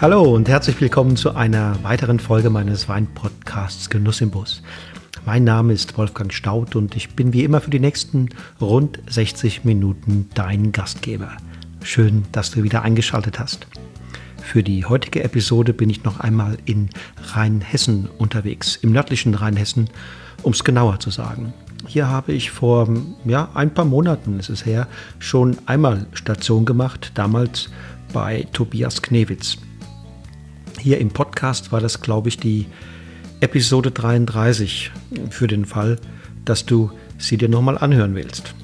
Hallo und herzlich willkommen zu einer weiteren Folge meines Weinpodcasts Genuss im Bus. Mein Name ist Wolfgang Staud und ich bin wie immer für die nächsten rund 60 Minuten dein Gastgeber. Schön, dass du wieder eingeschaltet hast. Für die heutige Episode bin ich noch einmal in Rheinhessen unterwegs, im nördlichen Rheinhessen, um es genauer zu sagen. Hier habe ich vor ja, ein paar Monaten, ist es her, schon einmal Station gemacht, damals bei Tobias Knewitz. Hier im Podcast war das, glaube ich, die Episode 33 für den Fall, dass du sie dir nochmal anhören willst.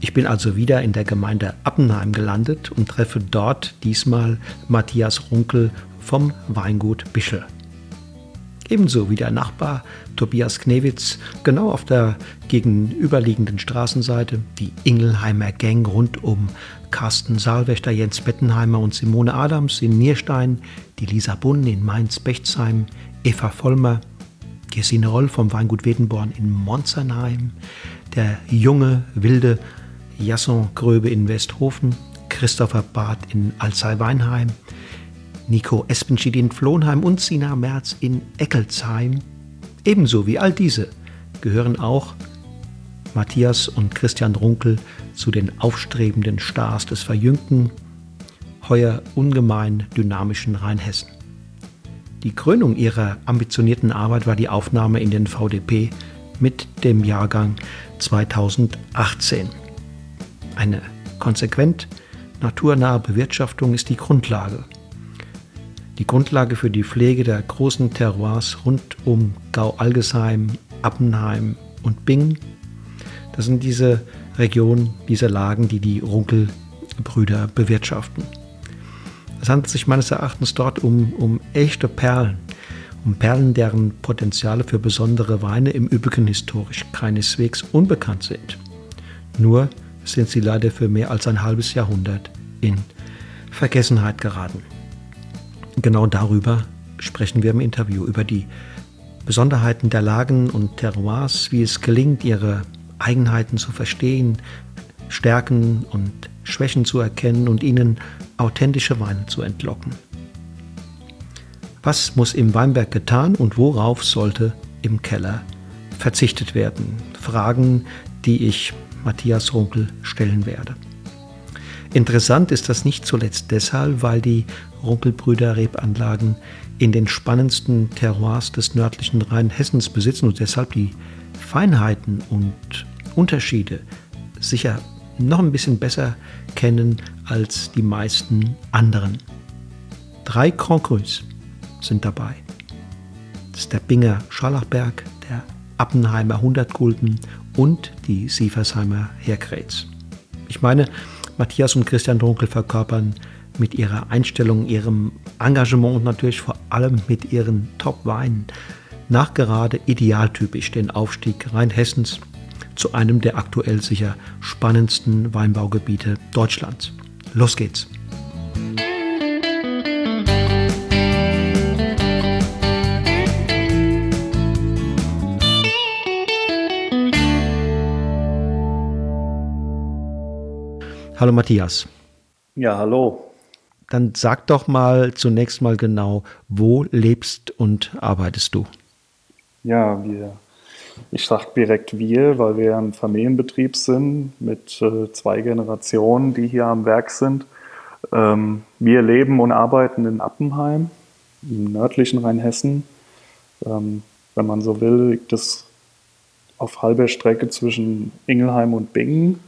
Ich bin also wieder in der Gemeinde Appenheim gelandet und treffe dort diesmal Matthias Runkel vom Weingut Bischel. Ebenso wie der Nachbar Tobias Knewitz, genau auf der gegenüberliegenden Straßenseite, die Ingelheimer Gang rund um Carsten Saalwächter, Jens Bettenheimer und Simone Adams in Nierstein, die Lisa Bunn in Mainz-Bechtsheim, Eva Vollmer, Gesine Roll vom Weingut Wedenborn in Monzernheim, der junge, wilde Jasson Gröbe in Westhofen, Christopher Barth in Alzey-Weinheim, Nico Espenschied in Flohnheim und Sina Merz in Eckelsheim. Ebenso wie all diese gehören auch Matthias und Christian Runkel zu den aufstrebenden Stars des verjüngten, heuer ungemein dynamischen Rheinhessen. Die Krönung ihrer ambitionierten Arbeit war die Aufnahme in den VDP mit dem Jahrgang 2018. Eine konsequent naturnahe Bewirtschaftung ist die Grundlage. Die Grundlage für die Pflege der großen Terroirs rund um Gau-Algesheim, Appenheim und Bingen. Das sind diese Regionen, diese Lagen, die die Runkelbrüder bewirtschaften. Es handelt sich meines Erachtens dort um, um echte Perlen, um Perlen, deren Potenziale für besondere Weine im Übrigen historisch keineswegs unbekannt sind. Nur sind sie leider für mehr als ein halbes Jahrhundert in Vergessenheit geraten. Genau darüber sprechen wir im Interview, über die Besonderheiten der Lagen und Terroirs, wie es gelingt, ihre Eigenheiten zu verstehen, Stärken und Schwächen zu erkennen und ihnen authentische Weine zu entlocken. Was muss im Weinberg getan und worauf sollte im Keller verzichtet werden? Fragen, die ich Matthias Runkel stellen werde. Interessant ist das nicht zuletzt deshalb, weil die Runkelbrüder Rebanlagen in den spannendsten Terroirs des nördlichen Rheinhessens besitzen und deshalb die Feinheiten und Unterschiede sicher noch ein bisschen besser kennen als die meisten anderen. Drei Grand Crus sind dabei. Das ist der Binger Scharlachberg, der Appenheimer 100 Gulden und die Sieversheimer Herkräts. Ich meine, Matthias und Christian Dunkel verkörpern mit ihrer Einstellung, ihrem Engagement und natürlich vor allem mit ihren Top-Weinen nachgerade idealtypisch den Aufstieg Rheinhessens zu einem der aktuell sicher spannendsten Weinbaugebiete Deutschlands. Los geht's! Hallo Matthias. Ja, hallo. Dann sag doch mal zunächst mal genau, wo lebst und arbeitest du? Ja, wir, ich sage direkt wir, weil wir ein Familienbetrieb sind mit äh, zwei Generationen, die hier am Werk sind. Ähm, wir leben und arbeiten in Appenheim, im nördlichen Rheinhessen. Ähm, wenn man so will, liegt es auf halber Strecke zwischen Ingelheim und Bingen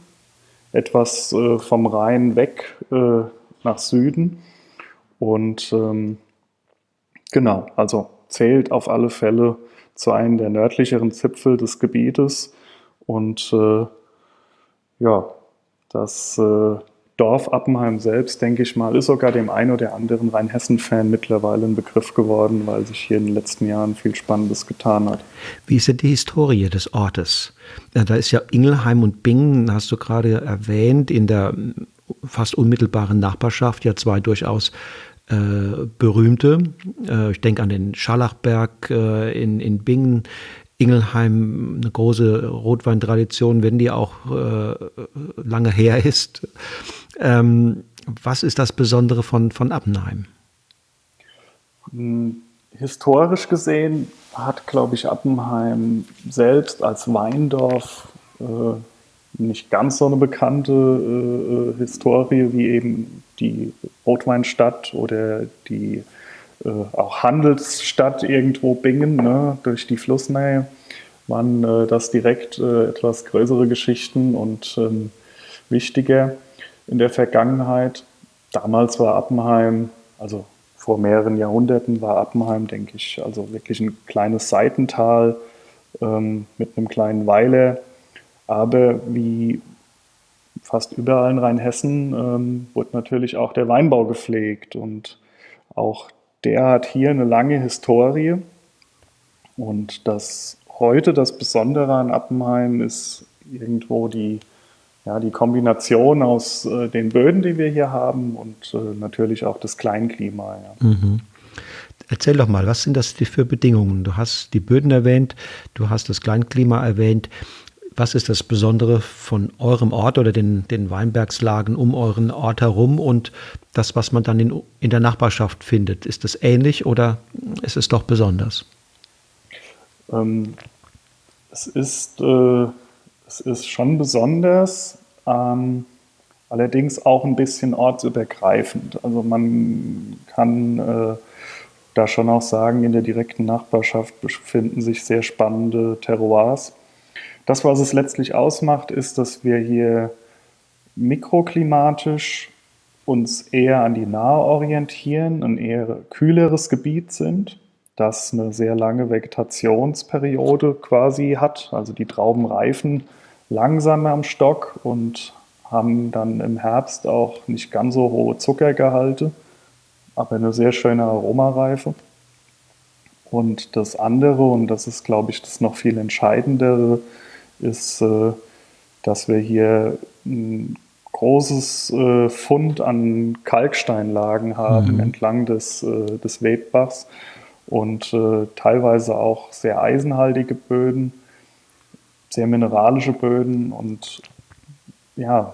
etwas äh, vom Rhein weg äh, nach Süden. Und ähm, genau, also zählt auf alle Fälle zu einem der nördlicheren Zipfel des Gebietes. Und äh, ja, das äh, Dorf Appenheim selbst, denke ich mal, ist sogar dem einen oder anderen Rheinhessen-Fan mittlerweile ein Begriff geworden, weil sich hier in den letzten Jahren viel Spannendes getan hat. Wie ist denn die Historie des Ortes? Da ist ja Ingelheim und Bingen, hast du gerade erwähnt, in der fast unmittelbaren Nachbarschaft ja zwei durchaus äh, berühmte. Äh, ich denke an den Scharlachberg äh, in, in Bingen, Ingelheim eine große Rotweintradition, wenn die auch äh, lange her ist. Ähm, was ist das Besondere von, von Appenheim? Hm, historisch gesehen hat, glaube ich, Appenheim selbst als Weindorf äh, nicht ganz so eine bekannte äh, Historie wie eben die Rotweinstadt oder die äh, auch Handelsstadt irgendwo Bingen ne, durch die Flussnähe waren äh, das direkt äh, etwas größere Geschichten und ähm, wichtiger in der Vergangenheit. Damals war Appenheim, also vor mehreren Jahrhunderten war Appenheim, denke ich, also wirklich ein kleines Seitental ähm, mit einem kleinen Weiler. Aber wie fast überall in Rheinhessen ähm, wurde natürlich auch der Weinbau gepflegt und auch der hat hier eine lange Historie. Und das heute das Besondere an Appenheim ist irgendwo die, ja, die Kombination aus äh, den Böden, die wir hier haben und äh, natürlich auch das Kleinklima. Ja. Mhm. Erzähl doch mal, was sind das für Bedingungen? Du hast die Böden erwähnt, du hast das Kleinklima erwähnt. Was ist das Besondere von eurem Ort oder den, den Weinbergslagen um euren Ort herum und das, was man dann in, in der Nachbarschaft findet? Ist das ähnlich oder ist es doch besonders? Ähm, es, ist, äh, es ist schon besonders, ähm, allerdings auch ein bisschen ortsübergreifend. Also man kann äh, da schon auch sagen, in der direkten Nachbarschaft befinden sich sehr spannende Terroirs das, was es letztlich ausmacht, ist, dass wir hier mikroklimatisch uns eher an die Nahe orientieren, ein eher kühleres Gebiet sind, das eine sehr lange Vegetationsperiode quasi hat. Also die Trauben reifen langsamer am Stock und haben dann im Herbst auch nicht ganz so hohe Zuckergehalte, aber eine sehr schöne Aromareife. Und das andere, und das ist, glaube ich, das noch viel entscheidendere, ist, äh, dass wir hier ein großes äh, Fund an Kalksteinlagen haben mhm. entlang des, äh, des Webbachs und teilweise auch sehr eisenhaltige Böden, sehr mineralische Böden und ja,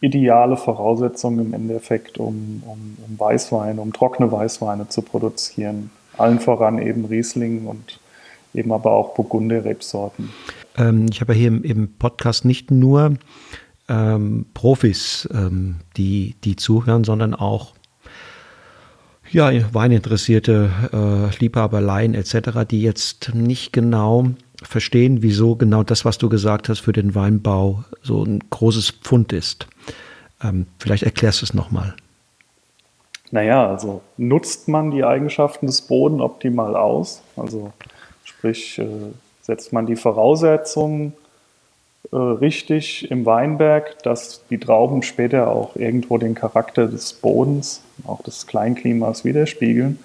ideale Voraussetzungen im Endeffekt, um, um, um Weißweine, um trockene Weißweine zu produzieren. Allen voran eben Riesling und eben aber auch Burgunder-Rebsorten. Ähm, ich habe ja hier im, im, Podcast nicht nur ähm, Profis, ähm, die, die zuhören, sondern auch ja, Weininteressierte, äh, Liebhaberleien etc., die jetzt nicht genau verstehen, wieso genau das, was du gesagt hast, für den Weinbau so ein großes Pfund ist. Ähm, vielleicht erklärst du es nochmal. Naja, also nutzt man die Eigenschaften des Bodens optimal aus? Also sprich, äh, setzt man die Voraussetzungen äh, richtig im Weinberg, dass die Trauben später auch irgendwo den Charakter des Bodens, auch des Kleinklimas widerspiegeln,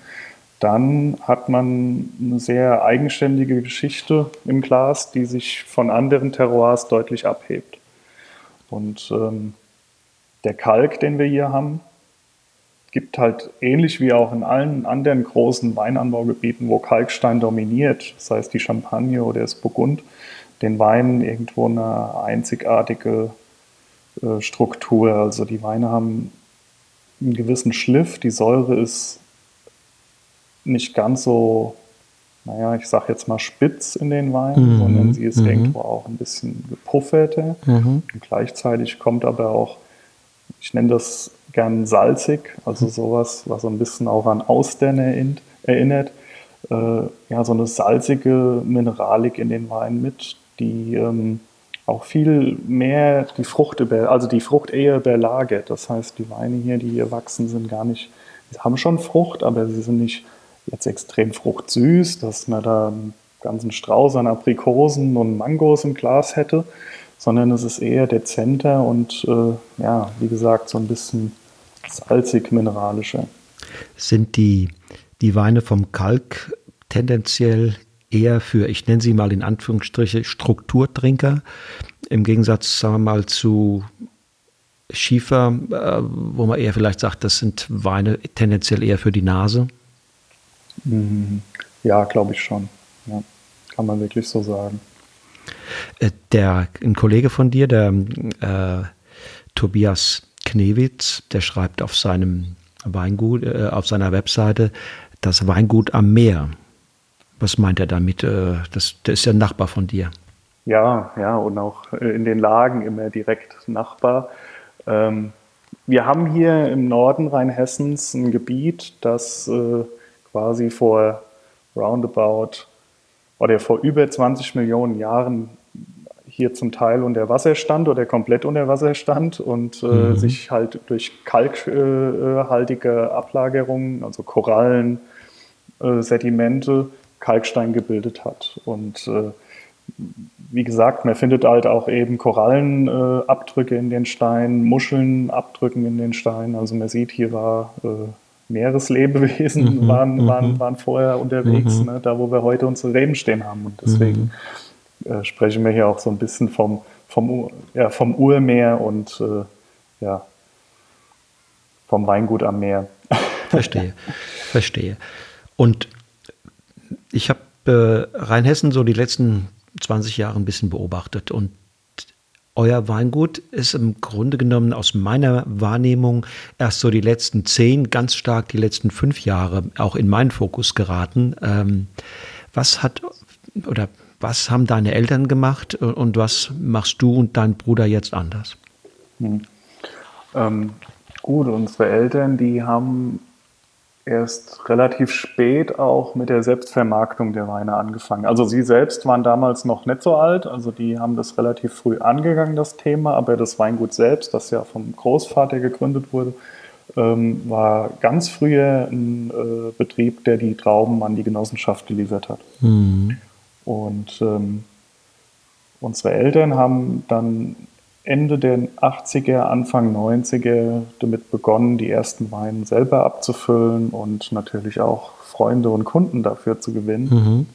dann hat man eine sehr eigenständige Geschichte im Glas, die sich von anderen Terroirs deutlich abhebt. Und ähm, der Kalk, den wir hier haben, gibt halt ähnlich wie auch in allen anderen großen Weinanbaugebieten, wo Kalkstein dominiert, das heißt die Champagne oder das Burgund, den Weinen irgendwo eine einzigartige äh, Struktur. Also die Weine haben einen gewissen Schliff, die Säure ist nicht ganz so, naja, ich sag jetzt mal spitz in den Weinen, mhm. sondern sie ist mhm. irgendwo auch ein bisschen gepufferter. Mhm. Und gleichzeitig kommt aber auch, ich nenne das gern salzig, also mhm. sowas, was so ein bisschen auch an Austern erinnert. Äh, ja, so eine salzige Mineralik in den Wein mit, die ähm, auch viel mehr die Frucht über, also die Frucht eher überlagert. Das heißt, die Weine hier, die hier wachsen, sind gar nicht, sie haben schon Frucht, aber sie sind nicht jetzt extrem fruchtsüß, dass man da einen ganzen Strauß an Aprikosen und Mangos im Glas hätte, sondern es ist eher dezenter und äh, ja, wie gesagt, so ein bisschen salzig-mineralische. Sind die, die Weine vom Kalk tendenziell eher für, ich nenne sie mal in Anführungsstriche, Strukturtrinker, im Gegensatz, sagen wir mal, zu Schiefer, äh, wo man eher vielleicht sagt, das sind Weine tendenziell eher für die Nase? Mhm. Ja, glaube ich schon. Ja, kann man wirklich so sagen. Äh, der, ein Kollege von dir, der äh, Tobias Knewitz, der schreibt auf seinem Weingut, äh, auf seiner Webseite, das Weingut am Meer. Was meint er damit? Äh, das, das ist ja Nachbar von dir. Ja, ja, und auch in den Lagen immer direkt Nachbar. Ähm, wir haben hier im Norden Rheinhessens ein Gebiet, das äh, quasi vor roundabout oder vor über 20 Millionen Jahren hier zum Teil unter Wasser stand oder komplett unter Wasser stand und äh, mhm. sich halt durch kalkhaltige Ablagerungen, also Korallen, äh, Sedimente, Kalkstein gebildet hat. Und äh, wie gesagt, man findet halt auch eben Korallenabdrücke in den Steinen, Muscheln abdrücken in den Steinen. Also man sieht, hier war äh, Meereslebewesen, mhm, waren, waren, mhm. waren vorher unterwegs, mhm. ne, da wo wir heute unsere Reben stehen haben. Und deswegen mhm. Äh, sprechen wir hier auch so ein bisschen vom, vom, ja, vom Urmeer und äh, ja, vom Weingut am Meer. Verstehe, verstehe. Und ich habe äh, Rheinhessen so die letzten 20 Jahre ein bisschen beobachtet und euer Weingut ist im Grunde genommen aus meiner Wahrnehmung erst so die letzten zehn, ganz stark die letzten fünf Jahre auch in meinen Fokus geraten. Ähm, was hat oder was haben deine Eltern gemacht und was machst du und dein Bruder jetzt anders? Hm. Ähm, gut, unsere Eltern, die haben erst relativ spät auch mit der Selbstvermarktung der Weine angefangen. Also sie selbst waren damals noch nicht so alt, also die haben das relativ früh angegangen, das Thema, aber das Weingut selbst, das ja vom Großvater gegründet wurde, ähm, war ganz früher ein äh, Betrieb, der die Trauben an die Genossenschaft geliefert hat. Mhm. Und ähm, unsere Eltern haben dann Ende der 80er, Anfang 90er damit begonnen, die ersten Weine selber abzufüllen und natürlich auch Freunde und Kunden dafür zu gewinnen. Mhm.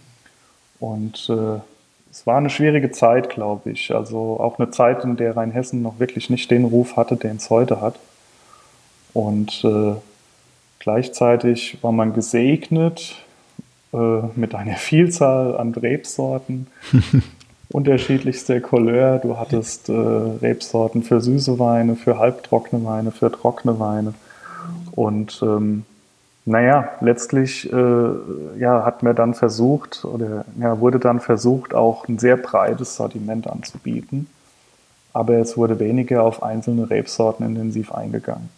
Und äh, es war eine schwierige Zeit, glaube ich. Also auch eine Zeit, in der Rheinhessen noch wirklich nicht den Ruf hatte, den es heute hat. Und äh, gleichzeitig war man gesegnet äh, mit einer Vielzahl an Rebsorten. unterschiedlichste Couleur. Du hattest äh, Rebsorten für süße Weine, für halbtrockene Weine, für trockene Weine. Und ähm, naja, letztlich äh, ja, hat mir dann versucht, oder ja, wurde dann versucht, auch ein sehr breites Sortiment anzubieten. Aber es wurde weniger auf einzelne Rebsorten intensiv eingegangen.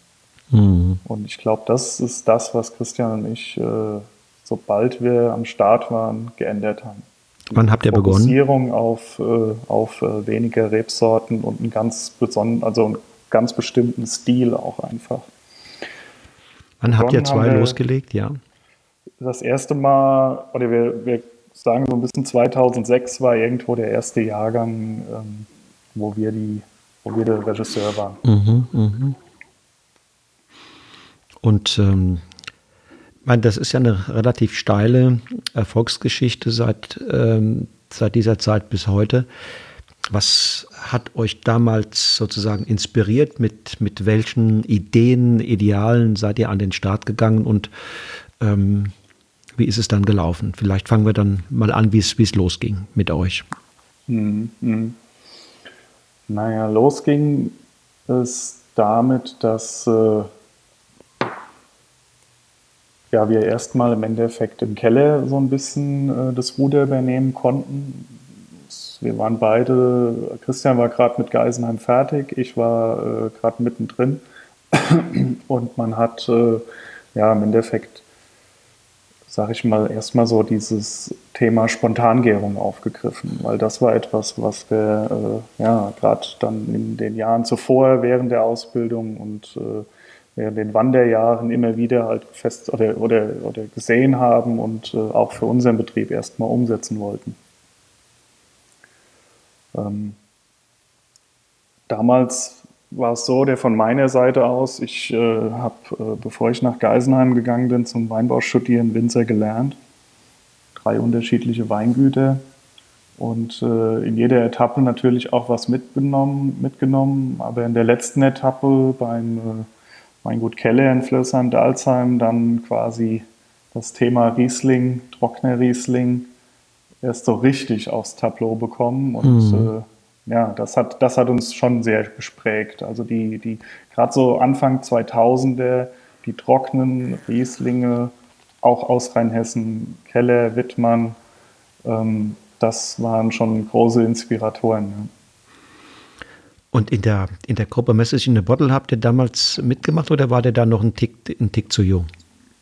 Mhm. Und ich glaube, das ist das, was Christian und ich, äh, sobald wir am Start waren, geändert haben. Wann habt ihr begonnen? Fokussierung auf, äh, auf äh, weniger Rebsorten und einen ganz besonderen, also einen ganz bestimmten Stil auch einfach. Wann habt ihr zwei losgelegt, ja? Das erste Mal, oder wir, wir sagen so ein bisschen 2006 war irgendwo der erste Jahrgang, ähm, wo wir die, wo wir der Regisseur waren. Mhm, mh. Und ähm, meine, das ist ja eine relativ steile Erfolgsgeschichte seit, ähm, seit dieser Zeit bis heute. Was hat euch damals sozusagen inspiriert? Mit, mit welchen Ideen, Idealen seid ihr an den Start gegangen und ähm, wie ist es dann gelaufen? Vielleicht fangen wir dann mal an, wie es losging mit euch. Mhm. mhm. Naja, losging es damit, dass äh, ja, wir erstmal im Endeffekt im Keller so ein bisschen äh, das Ruder übernehmen konnten. Wir waren beide, Christian war gerade mit Geisenheim fertig, ich war äh, gerade mittendrin und man hat äh, ja im Endeffekt, sage ich mal, erstmal so dieses Thema Spontangärung aufgegriffen, weil das war etwas, was wir äh, ja gerade dann in den Jahren zuvor während der Ausbildung und äh, während den Wanderjahren immer wieder halt fest oder, oder, oder gesehen haben und äh, auch für unseren Betrieb erstmal umsetzen wollten. Ähm, damals war es so, der von meiner Seite aus, ich äh, habe, äh, bevor ich nach Geisenheim gegangen bin, zum Weinbau studieren, Winzer gelernt. Drei unterschiedliche Weingüter und äh, in jeder Etappe natürlich auch was mitgenommen, mitgenommen. Aber in der letzten Etappe beim äh, Weingut Kelle in Flörsheim-Dalsheim dann quasi das Thema Riesling, trockener Riesling, erst so richtig aufs Tableau bekommen. Und mhm. äh, ja, das hat, das hat uns schon sehr gesprägt. Also die, die gerade so Anfang 2000er, die trockenen Rieslinge auch aus Rheinhessen, Keller, Wittmann, ähm, das waren schon große Inspiratoren. Und in der, in der Gruppe Message in the Bottle habt ihr damals mitgemacht oder war der da noch ein Tick, ein Tick zu jung?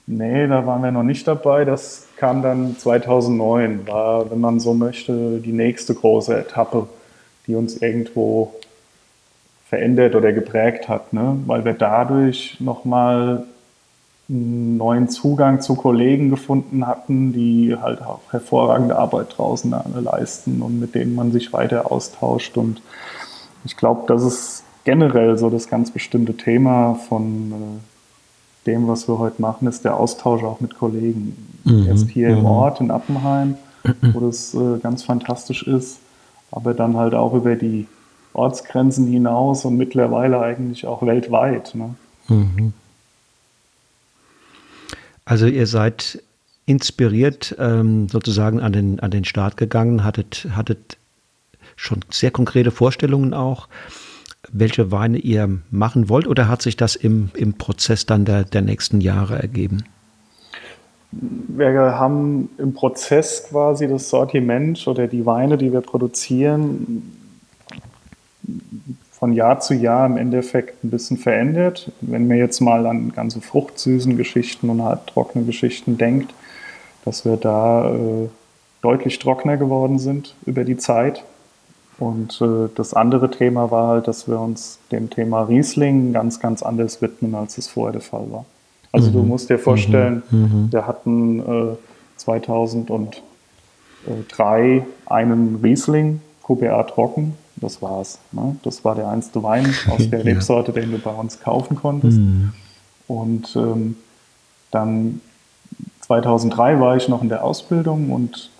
Nee, da waren wir noch nicht dabei. Das kam dann 2009, war, wenn man so möchte, die nächste große Etappe, die uns irgendwo verändert oder geprägt hat, ne? weil wir dadurch nochmal einen neuen Zugang zu Kollegen gefunden hatten, die halt auch hervorragende Arbeit draußen leisten und mit denen man sich weiter austauscht. Und ich glaube, das ist generell so das ganz bestimmte Thema von äh, dem, was wir heute machen, ist der Austausch auch mit Kollegen. Mhm. Erst hier mhm. im Ort in Appenheim, wo das äh, ganz fantastisch ist, aber dann halt auch über die Ortsgrenzen hinaus und mittlerweile eigentlich auch weltweit. Ne? Mhm. Also ihr seid inspiriert ähm, sozusagen an den, an den Start gegangen, hattet, hattet schon sehr konkrete Vorstellungen auch, welche Weine ihr machen wollt oder hat sich das im, im Prozess dann der, der nächsten Jahre ergeben? Wir haben im Prozess quasi das Sortiment oder die Weine, die wir produzieren, von Jahr zu Jahr im Endeffekt ein bisschen verändert. Wenn man jetzt mal an ganze fruchtsüßen Geschichten und halt trockene Geschichten denkt, dass wir da äh, deutlich trockener geworden sind über die Zeit. Und äh, das andere Thema war halt, dass wir uns dem Thema Riesling ganz, ganz anders widmen, als es vorher der Fall war. Also mhm. du musst dir vorstellen, mhm. mhm. wir hatten äh, 2003 einen Riesling, QBA trocken, das war's. Ne? Das war der einzige Wein aus der Rebsorte, den du bei uns kaufen konntest. Mhm. Und ähm, dann 2003 war ich noch in der Ausbildung und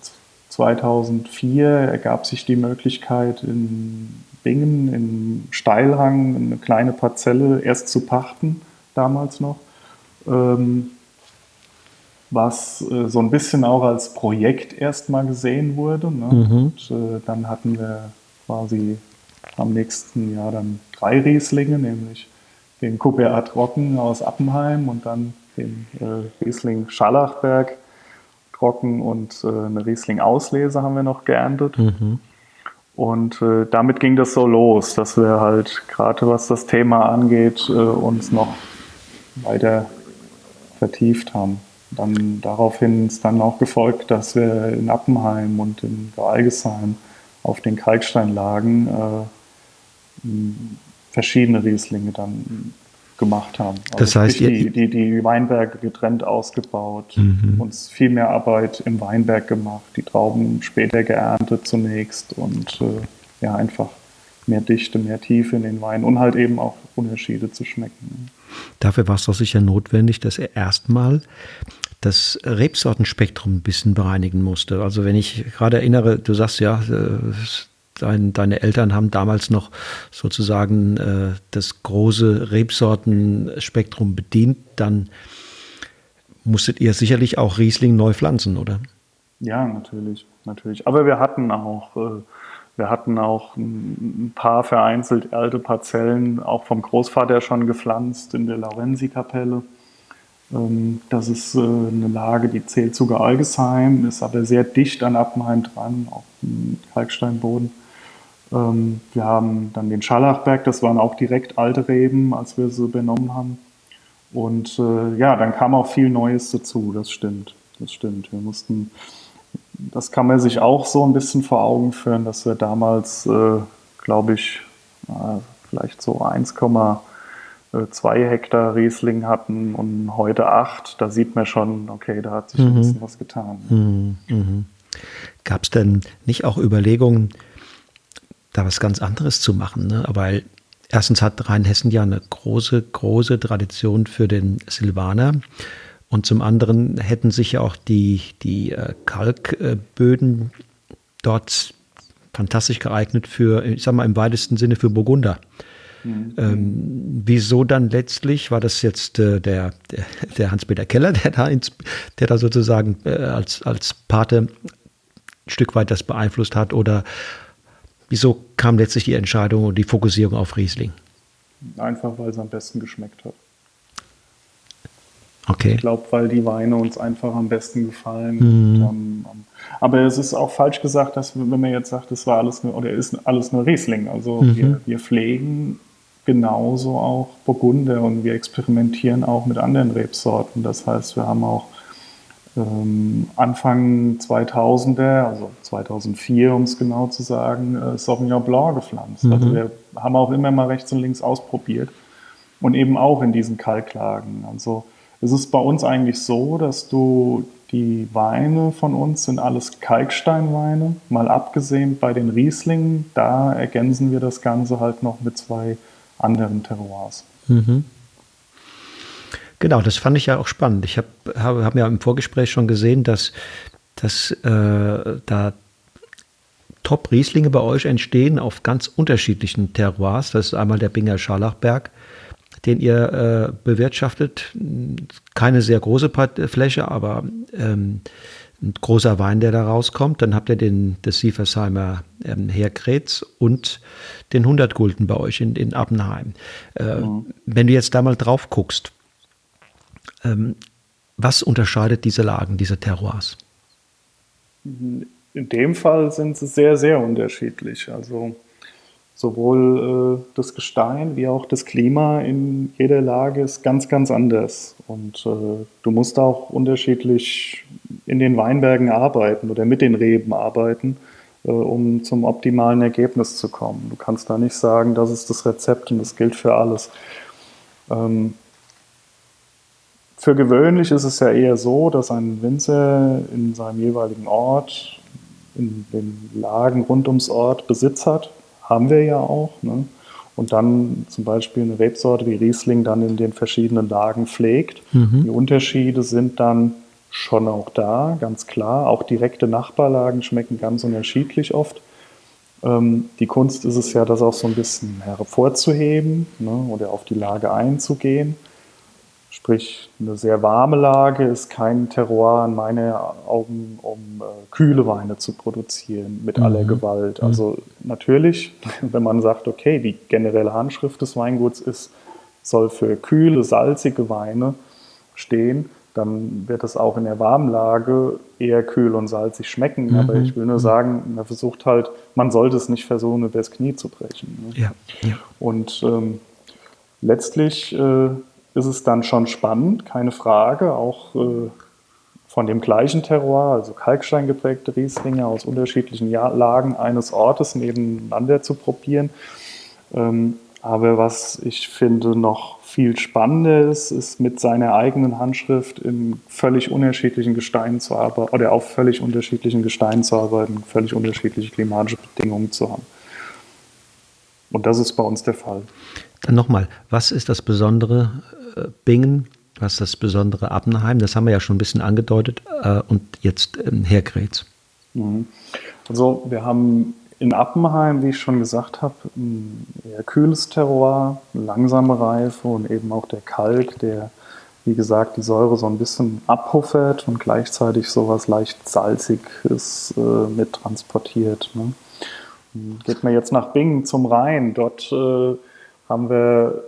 2004 ergab sich die Möglichkeit in Bingen, im Steilhang, eine kleine Parzelle erst zu pachten, damals noch. Ähm, was äh, so ein bisschen auch als Projekt erstmal gesehen wurde. Ne? Mhm. Und äh, dann hatten wir quasi am nächsten Jahr dann drei Rieslinge, nämlich den Coupé Trocken aus Appenheim und dann den äh, Riesling Scharlachberg Trocken und äh, eine Riesling Auslese haben wir noch geerntet. Mhm. Und äh, damit ging das so los, dass wir halt gerade was das Thema angeht, äh, uns noch weiter vertieft haben. Dann daraufhin ist dann auch gefolgt, dass wir in Appenheim und in Algesheim auf den Kalksteinlagen äh, verschiedene Rieslinge dann gemacht haben. Also das heißt, die, die, die Weinberge getrennt ausgebaut, mhm. uns viel mehr Arbeit im Weinberg gemacht, die Trauben später geerntet zunächst und äh, ja einfach mehr Dichte, mehr Tiefe in den Wein und halt eben auch Unterschiede zu schmecken. Dafür war es doch sicher notwendig, dass er erstmal das Rebsortenspektrum ein bisschen bereinigen musste. Also wenn ich gerade erinnere, du sagst ja, äh, dein, deine Eltern haben damals noch sozusagen äh, das große Rebsortenspektrum bedient, dann musstet ihr sicherlich auch Riesling neu pflanzen, oder? Ja, natürlich, natürlich. Aber wir hatten auch, äh, wir hatten auch ein paar vereinzelt alte Parzellen, auch vom Großvater schon gepflanzt in der Laurenzi-Kapelle. Ähm, das ist äh, eine Lage, die zählt zu Algesheim, ist aber sehr dicht an Appenheim dran, auf dem Kalksteinboden. Ähm, wir haben dann den Schallachberg, das waren auch direkt alte Reben, als wir sie benommen haben. Und äh, ja, dann kam auch viel Neues dazu, das stimmt. Das stimmt. Wir mussten, das kann man sich auch so ein bisschen vor Augen führen, dass wir damals, äh, glaube ich, vielleicht so 1, äh, Hektar Riesling hatten und heute acht, da sieht man schon, okay, da hat sich mhm. ein bisschen was getan. Mhm. Mhm. Gab es denn nicht auch Überlegungen, da was ganz anderes zu machen? Ne? Weil erstens hat Rheinhessen ja eine große, große Tradition für den Silvaner. Und zum anderen hätten sich ja auch die, die äh, Kalkböden dort fantastisch geeignet für, ich sag mal im weitesten Sinne für Burgunder. Mhm. Ähm, wieso dann letztlich war das jetzt äh, der, der, der Hans-Peter Keller, der da, ins, der da sozusagen äh, als, als Pate ein Stück weit das beeinflusst hat? Oder wieso kam letztlich die Entscheidung und die Fokussierung auf Riesling? Einfach, weil es am besten geschmeckt hat. Okay. Ich glaube, weil die Weine uns einfach am besten gefallen. Mhm. Und, ähm, aber es ist auch falsch gesagt, dass wenn man jetzt sagt, es war alles nur, oder ist alles nur Riesling. Also Mhm. wir, wir pflegen genauso auch Burgunder und wir experimentieren auch mit anderen Rebsorten. Das heißt, wir haben auch ähm, Anfang 2000er, also 2004, um es genau zu sagen, äh, Sauvignon Blanc gepflanzt. Also Mhm. wir haben auch immer mal rechts und links ausprobiert und eben auch in diesen Kalklagen. Also es ist bei uns eigentlich so, dass du die Weine von uns sind alles Kalksteinweine, mal abgesehen bei den Rieslingen, da ergänzen wir das Ganze halt noch mit zwei anderen Terroirs. Mhm. Genau, das fand ich ja auch spannend. Ich habe hab, hab ja im Vorgespräch schon gesehen, dass, dass äh, da Top-Rieslinge bei euch entstehen auf ganz unterschiedlichen Terroirs. Das ist einmal der Binger Scharlachberg, den ihr äh, bewirtschaftet. Keine sehr große Part Fläche, aber ähm, ein großer Wein, der da rauskommt. Dann habt ihr den des Sieversheimer ähm, Herkretz und den 100 Gulden bei euch in, in Appenheim. Äh, Mhm. Wenn du jetzt da mal drauf guckst, was unterscheidet diese Lagen, diese Terroirs? In dem Fall sind sie sehr, sehr unterschiedlich. Also sowohl äh, das Gestein wie auch das Klima in jeder Lage ist ganz, ganz anders. Und äh, du musst auch unterschiedlich in den Weinbergen arbeiten oder mit den Reben arbeiten, äh, um zum optimalen Ergebnis zu kommen. Du kannst da nicht sagen, das ist das Rezept und das gilt für alles. Ähm, für gewöhnlich ist es ja eher so, dass ein Winzer in seinem jeweiligen Ort, in den Lagen rund ums Ort Besitz hat. Haben wir ja auch. Ne? Und dann zum Beispiel eine Rebsorte wie Riesling dann in den verschiedenen Lagen pflegt. Die Unterschiede sind dann schon auch da, ganz klar. Auch direkte Nachbarlagen schmecken ganz unterschiedlich oft. Ähm, die Kunst ist es ja, das auch so ein bisschen hervorzuheben ne? oder auf die Lage einzugehen. Sprich, eine sehr warme Lage ist kein Terroir in meinen Augen, um äh, kühle Weine zu produzieren mit aller Gewalt. Also natürlich, wenn man sagt, okay, die generelle Handschrift des Weinguts ist, soll für kühle, salzige Weine stehen, dann wird es auch in der warmen Lage eher kühl und salzig schmecken. Aber ich will nur sagen, man versucht halt, man sollte es nicht versuchen, über das Knie zu brechen. Ne? Ja, ja. Und ähm, letztlich äh, ist es dann schon spannend, keine Frage, auch äh, von dem gleichen Terroir, also Kalkstein geprägte Rieslinge aus unterschiedlichen Lagen eines Ortes nebeneinander zu probieren. Ähm, aber was ich finde noch viel spannender ist, ist mit seiner eigenen Handschrift in völlig unterschiedlichen Gesteinen zu arbeiten oder auf völlig unterschiedlichen Gesteinen zu arbeiten, völlig unterschiedliche klimatische Bedingungen zu haben. Und das ist bei uns der Fall. Dann nochmal, was ist das Besondere Bingen? Was ist das Besondere Appenheim? Das haben wir ja schon ein bisschen angedeutet. Äh, und jetzt ähm, Herkretz. Mhm. Also wir haben in Appenheim, wie ich schon gesagt habe, ein eher kühles Terroir, eine langsame Reife und eben auch der Kalk, der, wie gesagt, die Säure so ein bisschen abpuffert und gleichzeitig sowas leicht Salziges äh, mit transportiert. Ne? Geht man jetzt nach Bingen zum Rhein, dort äh, haben wir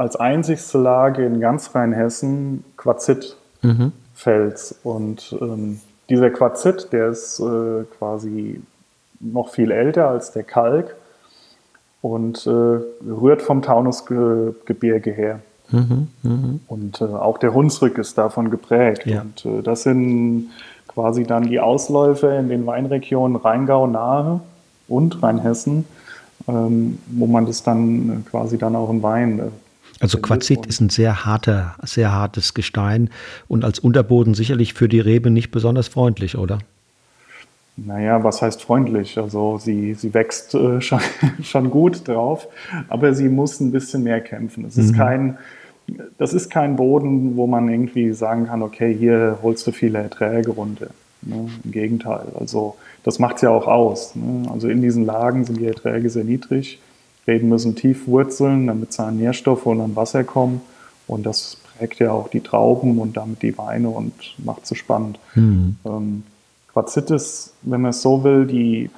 als einzigste Lage in ganz Rheinhessen Quarzitfels. Und ähm, dieser Quarzit, der ist äh, quasi noch viel älter als der Kalk und äh, rührt vom Taunusgebirge her. Und äh, auch der Hunsrück ist davon geprägt. Ja. Und äh, das sind quasi dann die Ausläufer in den Weinregionen Rheingau nahe und Rheinhessen, ähm, wo man das dann äh, quasi dann auch im Wein. Also. Quarzit ist ein sehr harter, sehr hartes Gestein und als Unterboden sicherlich für die Rebe nicht besonders freundlich, oder? Naja, was heißt freundlich? Also sie, sie wächst äh, schon, schon gut drauf, aber sie muss ein bisschen mehr kämpfen. Es ist kein, das ist kein Boden, wo man irgendwie sagen kann, okay, hier holst du viele Erträge runter. Ne? Im Gegenteil. Also das macht es ja auch aus. Ne? Also in diesen Lagen sind die Erträge sehr niedrig. Reben müssen tief wurzeln, damit sie an Nährstoffe und an Wasser kommen. Und das prägt ja auch die Trauben und damit die Weine und macht sie spannend. Ähm, Quarzit ist, wenn man es so will, die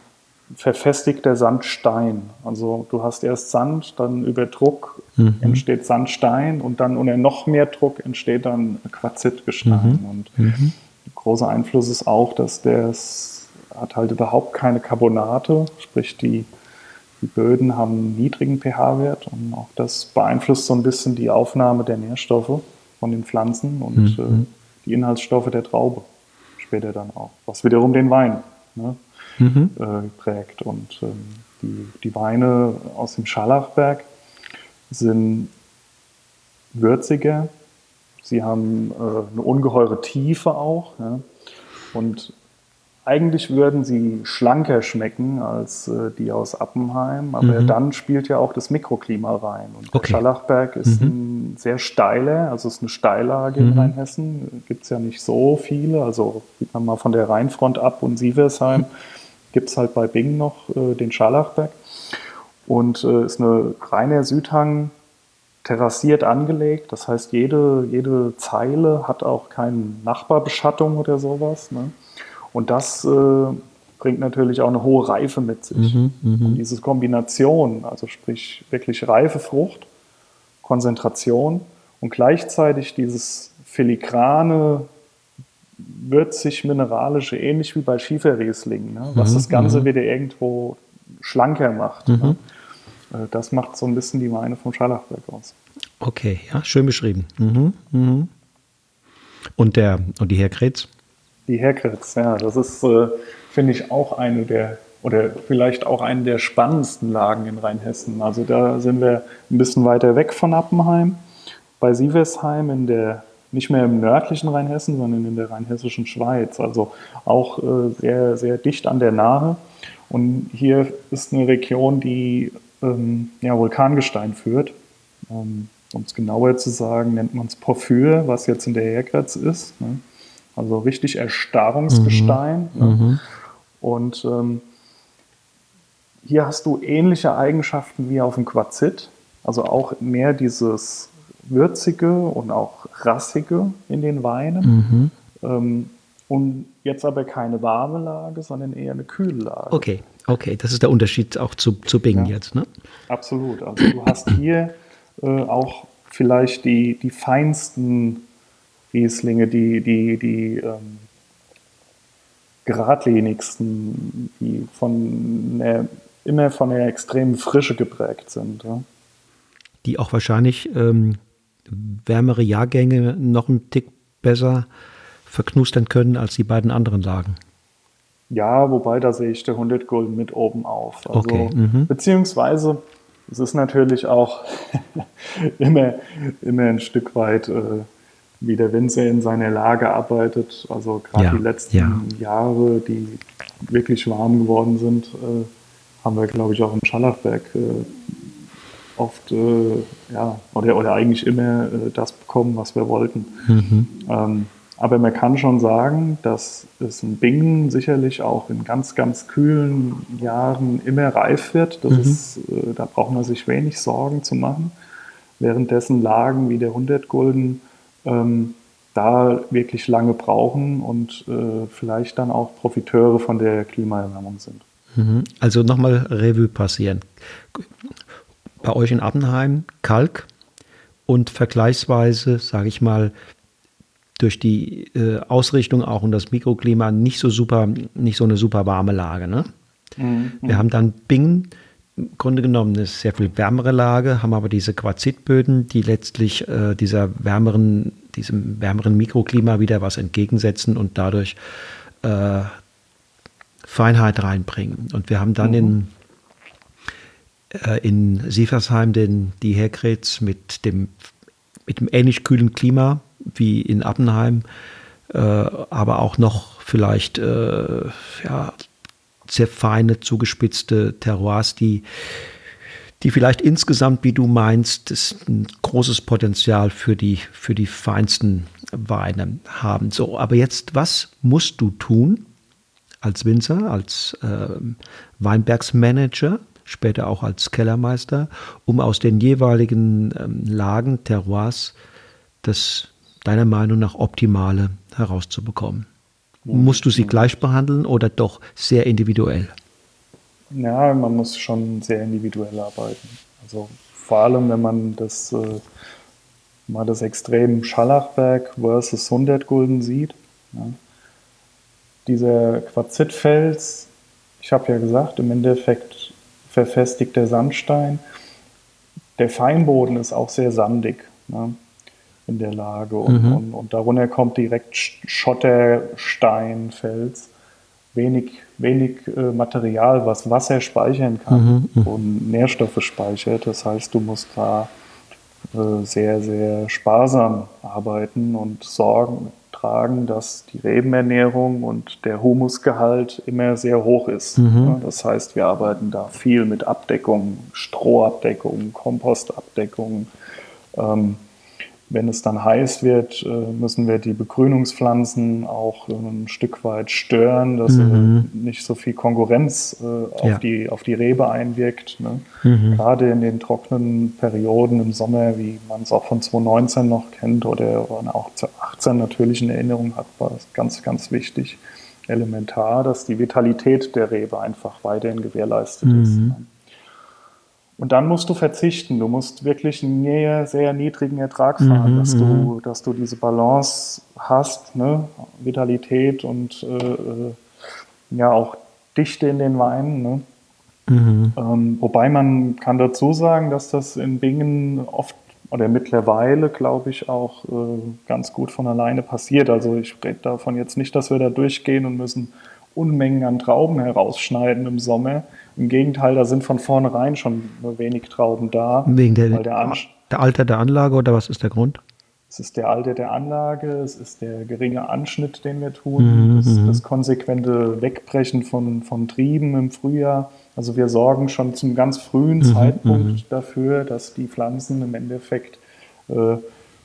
verfestigter Sandstein. Also du hast erst Sand, dann über Druck mhm. entsteht Sandstein und dann unter noch mehr Druck entsteht dann Quarzitgestein. Mhm. Und mhm. großer Einfluss ist auch, dass der hat halt überhaupt keine Carbonate, sprich die, die Böden haben einen niedrigen pH-Wert und auch das beeinflusst so ein bisschen die Aufnahme der Nährstoffe von den Pflanzen und mhm. äh, die Inhaltsstoffe der Traube später dann auch, was wiederum den Wein ne, mhm. äh, prägt. Und ähm, die, die Weine aus dem Scharlachberg sind würziger, sie haben äh, eine ungeheure Tiefe auch. Ja, und eigentlich würden sie schlanker schmecken als äh, die aus Appenheim, aber mhm. dann spielt ja auch das Mikroklima rein. Und okay. der Schallachberg ist mhm. ein sehr steiler, also ist eine Steillage mhm. in Rheinhessen, gibt es ja nicht so viele, also sieht man mal von der Rheinfront ab und Sieversheim gibt es halt bei Bingen noch äh, den Scharlachberg und äh, ist eine reiner Südhang, terrassiert angelegt, das heißt jede, jede Zeile hat auch keine Nachbarbeschattung oder sowas. Ne? Und das äh, bringt natürlich auch eine hohe Reife mit sich. Mhm, mh. Diese Kombination, also sprich wirklich reife Frucht, Konzentration und gleichzeitig dieses filigrane, würzig mineralische, ähnlich wie bei Schieferriesling, ne? was mhm, das Ganze mh. wieder irgendwo schlanker macht. Ne? Mhm. Ne? Das macht so ein bisschen die Weine vom Scharlachberg aus. Okay, ja, schön beschrieben. Mhm, mhm. Und, der, und die Herkretz? Die Herkretz, ja, das ist, äh, finde ich, auch eine der, oder vielleicht auch eine der spannendsten Lagen in Rheinhessen. Also da sind wir ein bisschen weiter weg von Appenheim, bei Sieversheim in der, nicht mehr im nördlichen Rheinhessen, sondern in der rheinhessischen Schweiz. Also auch äh, sehr, sehr dicht an der Nahe. Und hier ist eine Region, die ähm, ja, Vulkangestein führt. Ähm, um es genauer zu sagen, nennt man es Porphyr, was jetzt in der Herkretz ist. Ne? Also richtig Erstarrungsgestein. Mhm. Ne? Mhm. Und ähm, hier hast du ähnliche Eigenschaften wie auf dem Quarzit. Also auch mehr dieses Würzige und auch Rassige in den Weinen. Mhm. Ähm, und jetzt aber keine warme Lage, sondern eher eine kühle Lage. Okay, okay, das ist der Unterschied auch zu, zu Bing ja, jetzt, ne? Absolut. Also du hast hier äh, auch vielleicht die, die feinsten Rieslinge, die, die, die ähm, geradlinigsten, die von der, immer von der extremen Frische geprägt sind. Ja. Die auch wahrscheinlich ähm, wärmere Jahrgänge noch einen Tick besser verknustern können als die beiden anderen Lagen. Ja, wobei da sehe ich der 100 Gulden mit oben auf. Also, okay. Mhm. Beziehungsweise es ist natürlich auch immer, immer ein Stück weit äh, wie der Winzer in seiner Lage arbeitet. Also gerade ja, die letzten ja. Jahre, die wirklich warm geworden sind, äh, haben wir, glaube ich, auch im Schallachberg äh, oft, äh, ja, oder, oder eigentlich immer äh, das bekommen, was wir wollten. Mhm. Ähm, aber man kann schon sagen, dass es in Bingen sicherlich auch in ganz, ganz kühlen Jahren immer reif wird. Mhm. ist, äh, da braucht man sich wenig Sorgen zu machen. Währenddessen Lagen wie der 100 Gulden ähm, da wirklich lange brauchen und äh, vielleicht dann auch Profiteure von der Klimaerwärmung sind. Mhm. Also nochmal Revue passieren. Bei euch in Appenheim Kalk und vergleichsweise, sage ich mal, durch die äh, Ausrichtung auch und das Mikroklima nicht so super, nicht so eine super warme Lage. Ne? Mhm. Wir haben dann Bing, im Grunde genommen eine sehr viel wärmere Lage, haben aber diese Quarzitböden, die letztlich äh, dieser wärmeren, diesem wärmeren Mikroklima wieder was entgegensetzen und dadurch äh, Feinheit reinbringen. Und wir haben dann mhm. in, äh, in Sieversheim den, die Herkrets mit dem, mit dem ähnlich kühlen Klima wie in Appenheim, äh, aber auch noch vielleicht äh, ja, sehr feine, zugespitzte Terroirs, die, die vielleicht insgesamt, wie du meinst, ein großes Potenzial für die, für die feinsten Weine haben. So, aber jetzt, was musst du tun als Winzer, als äh, Weinbergsmanager, später auch als Kellermeister, um aus den jeweiligen ähm, Lagen, Terroirs, das deiner Meinung nach optimale herauszubekommen? Musst du sie gleich behandeln oder doch sehr individuell? Ja, man muss schon sehr individuell arbeiten. Also vor allem, wenn man das äh, mal das Extrem Schallachberg versus Hundertgulden sieht. Ja. Dieser Quarzitfels, ich habe ja gesagt, im Endeffekt verfestigt der Sandstein. Der Feinboden ist auch sehr sandig ne, in der Lage und, mhm. und, und darunter kommt direkt Schottersteinfels. Wenig, wenig äh, Material, was Wasser speichern kann mhm, mhm. und Nährstoffe speichert. Das heißt, du musst da äh, sehr, sehr sparsam arbeiten und Sorgen tragen, dass die Rebenernährung und der Humusgehalt immer sehr hoch ist. Mhm. Das heißt, wir arbeiten da viel mit Abdeckung, Strohabdeckung, Kompostabdeckung. Ähm, wenn es dann heiß wird, äh, müssen wir die Begrünungspflanzen auch ein Stück weit stören, dass mhm. nicht so viel Konkurrenz äh, auf, ja. die, auf die Rebe einwirkt. Ne? Mhm. Gerade in den trockenen Perioden im Sommer, wie man es auch von 2019 noch kennt oder auch 2018 natürlich in Erinnerung hat, war es ganz, ganz wichtig, elementar, dass die Vitalität der Rebe einfach weiterhin gewährleistet mhm. ist. Und dann musst du verzichten. Du musst wirklich einen sehr, sehr niedrigen Ertrag fahren, mhm, dass, du, mhm. dass du diese Balance hast, ne? Vitalität und äh, äh, ja auch Dichte in den Weinen. Ne? Mhm. Ähm, wobei man kann dazu sagen, dass das in Bingen oft oder mittlerweile, glaube ich, auch äh, ganz gut von alleine passiert. Also ich rede davon jetzt nicht, dass wir da durchgehen und müssen Unmengen an Trauben herausschneiden im Sommer. Im Gegenteil, da sind von vornherein schon nur wenig Trauben da. Wegen der, der, der Alter der Anlage oder was ist der Grund? Es ist der Alter der Anlage, es ist der geringe Anschnitt, den wir tun, mhm, das, mhm. das, konsequente Wegbrechen von, von Trieben im Frühjahr. Also wir sorgen schon zum ganz frühen mhm, Zeitpunkt mhm. dafür, dass die Pflanzen im Endeffekt äh,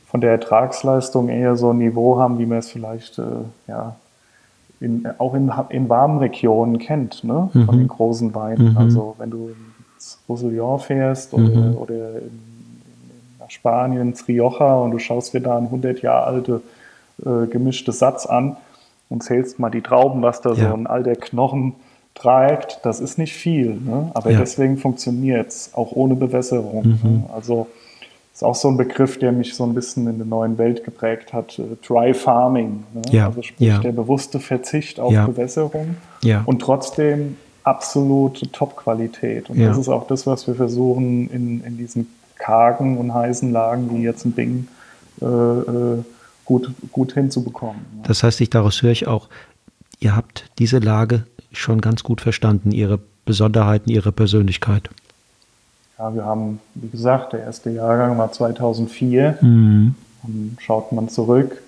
von der Ertragsleistung eher so ein Niveau haben, wie man es vielleicht äh, ja, in, auch in, in warmen Regionen kennt, ne? Mhm. von den großen Weinen. Mhm. Also wenn du ins Roussillon fährst oder, mhm. oder in, in, nach Spanien, ins Rioja und du schaust dir da einen 100 Jahre alte äh, gemischte Satz an und zählst mal die Trauben, was da ja. so ein alter Knochen treibt, das ist nicht viel. Ne? Aber ja. deswegen funktioniert es, auch ohne Bewässerung. Ne? Mhm. Also ist auch so ein Begriff, der mich so ein bisschen in der neuen Welt geprägt hat. Äh, Dry Farming. Ne? Ja, also sprich ja. der bewusste Verzicht auf ja. Bewässerung ja. und trotzdem absolute Top-Qualität. Und das ist auch das, was wir versuchen in, in diesen kargen und heißen Lagen, wie jetzt ein Ding, äh, äh, gut, gut hinzubekommen. Ne? Das heißt, ich, daraus höre ich auch, ihr habt diese Lage schon ganz gut verstanden, ihre Besonderheiten, ihre Persönlichkeit. Ja, wir haben, wie gesagt, der erste Jahrgang war 2004. Mhm. Und schaut man zurück,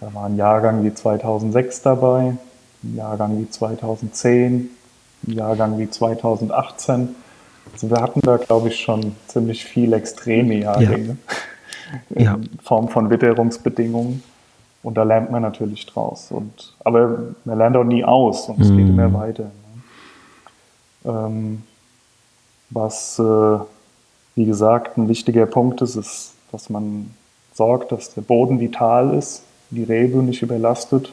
da war ein Jahrgang wie 2006 dabei, ein Jahrgang wie 2010, ein Jahrgang wie 2018. Also wir hatten da, glaube ich, schon ziemlich viel extreme Jahrgänge ja. in ja. Form von Witterungsbedingungen. Und da lernt man natürlich draus. Und, aber man lernt auch nie aus und es mhm. geht immer weiter. Ne? Ähm, was, äh, wie gesagt, ein wichtiger Punkt ist, ist, dass man sorgt, dass der Boden vital ist, die Rebe nicht überlastet.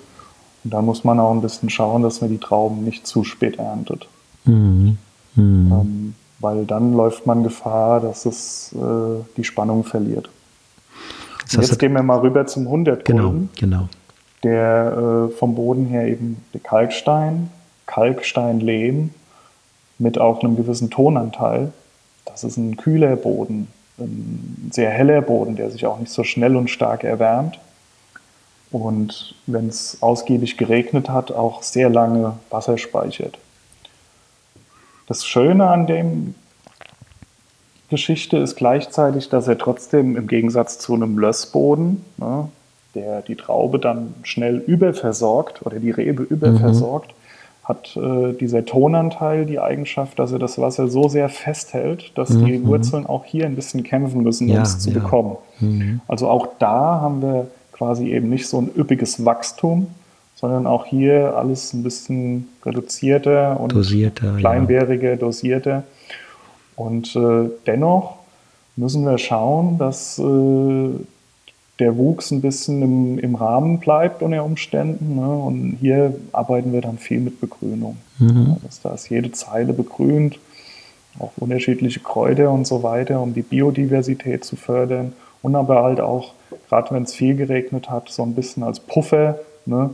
Und da muss man auch ein bisschen schauen, dass man die Trauben nicht zu spät erntet. Mhm. Mhm. Ähm, weil dann läuft man Gefahr, dass es äh, die Spannung verliert. Das jetzt gehen wir mal rüber zum 100 Genau, genau. Der äh, vom Boden her eben der Kalkstein, Kalksteinlehm mit auch einem gewissen Tonanteil. Das ist ein kühler Boden, ein sehr heller Boden, der sich auch nicht so schnell und stark erwärmt. Und wenn es ausgiebig geregnet hat, auch sehr lange Wasser speichert. Das Schöne an dem Geschichte ist gleichzeitig, dass er trotzdem im Gegensatz zu einem Lössboden, ne, der die Traube dann schnell überversorgt oder die Rebe überversorgt, mhm hat äh, dieser Tonanteil die Eigenschaft, dass er das Wasser so sehr festhält, dass mhm. die Wurzeln auch hier ein bisschen kämpfen müssen, um ja, es zu ja. bekommen. Mhm. Also auch da haben wir quasi eben nicht so ein üppiges Wachstum, sondern auch hier alles ein bisschen reduzierter und dosierter, kleinbäriger, ja. dosierter. Und äh, dennoch müssen wir schauen, dass äh, der Wuchs ein bisschen im, im Rahmen bleibt unter Umständen. Ne? Und hier arbeiten wir dann viel mit Begrünung. Mhm. Das, da ist jede Zeile begrünt, auch unterschiedliche Kräuter und so weiter, um die Biodiversität zu fördern. Und aber halt auch, gerade wenn es viel geregnet hat, so ein bisschen als Puffer, ne?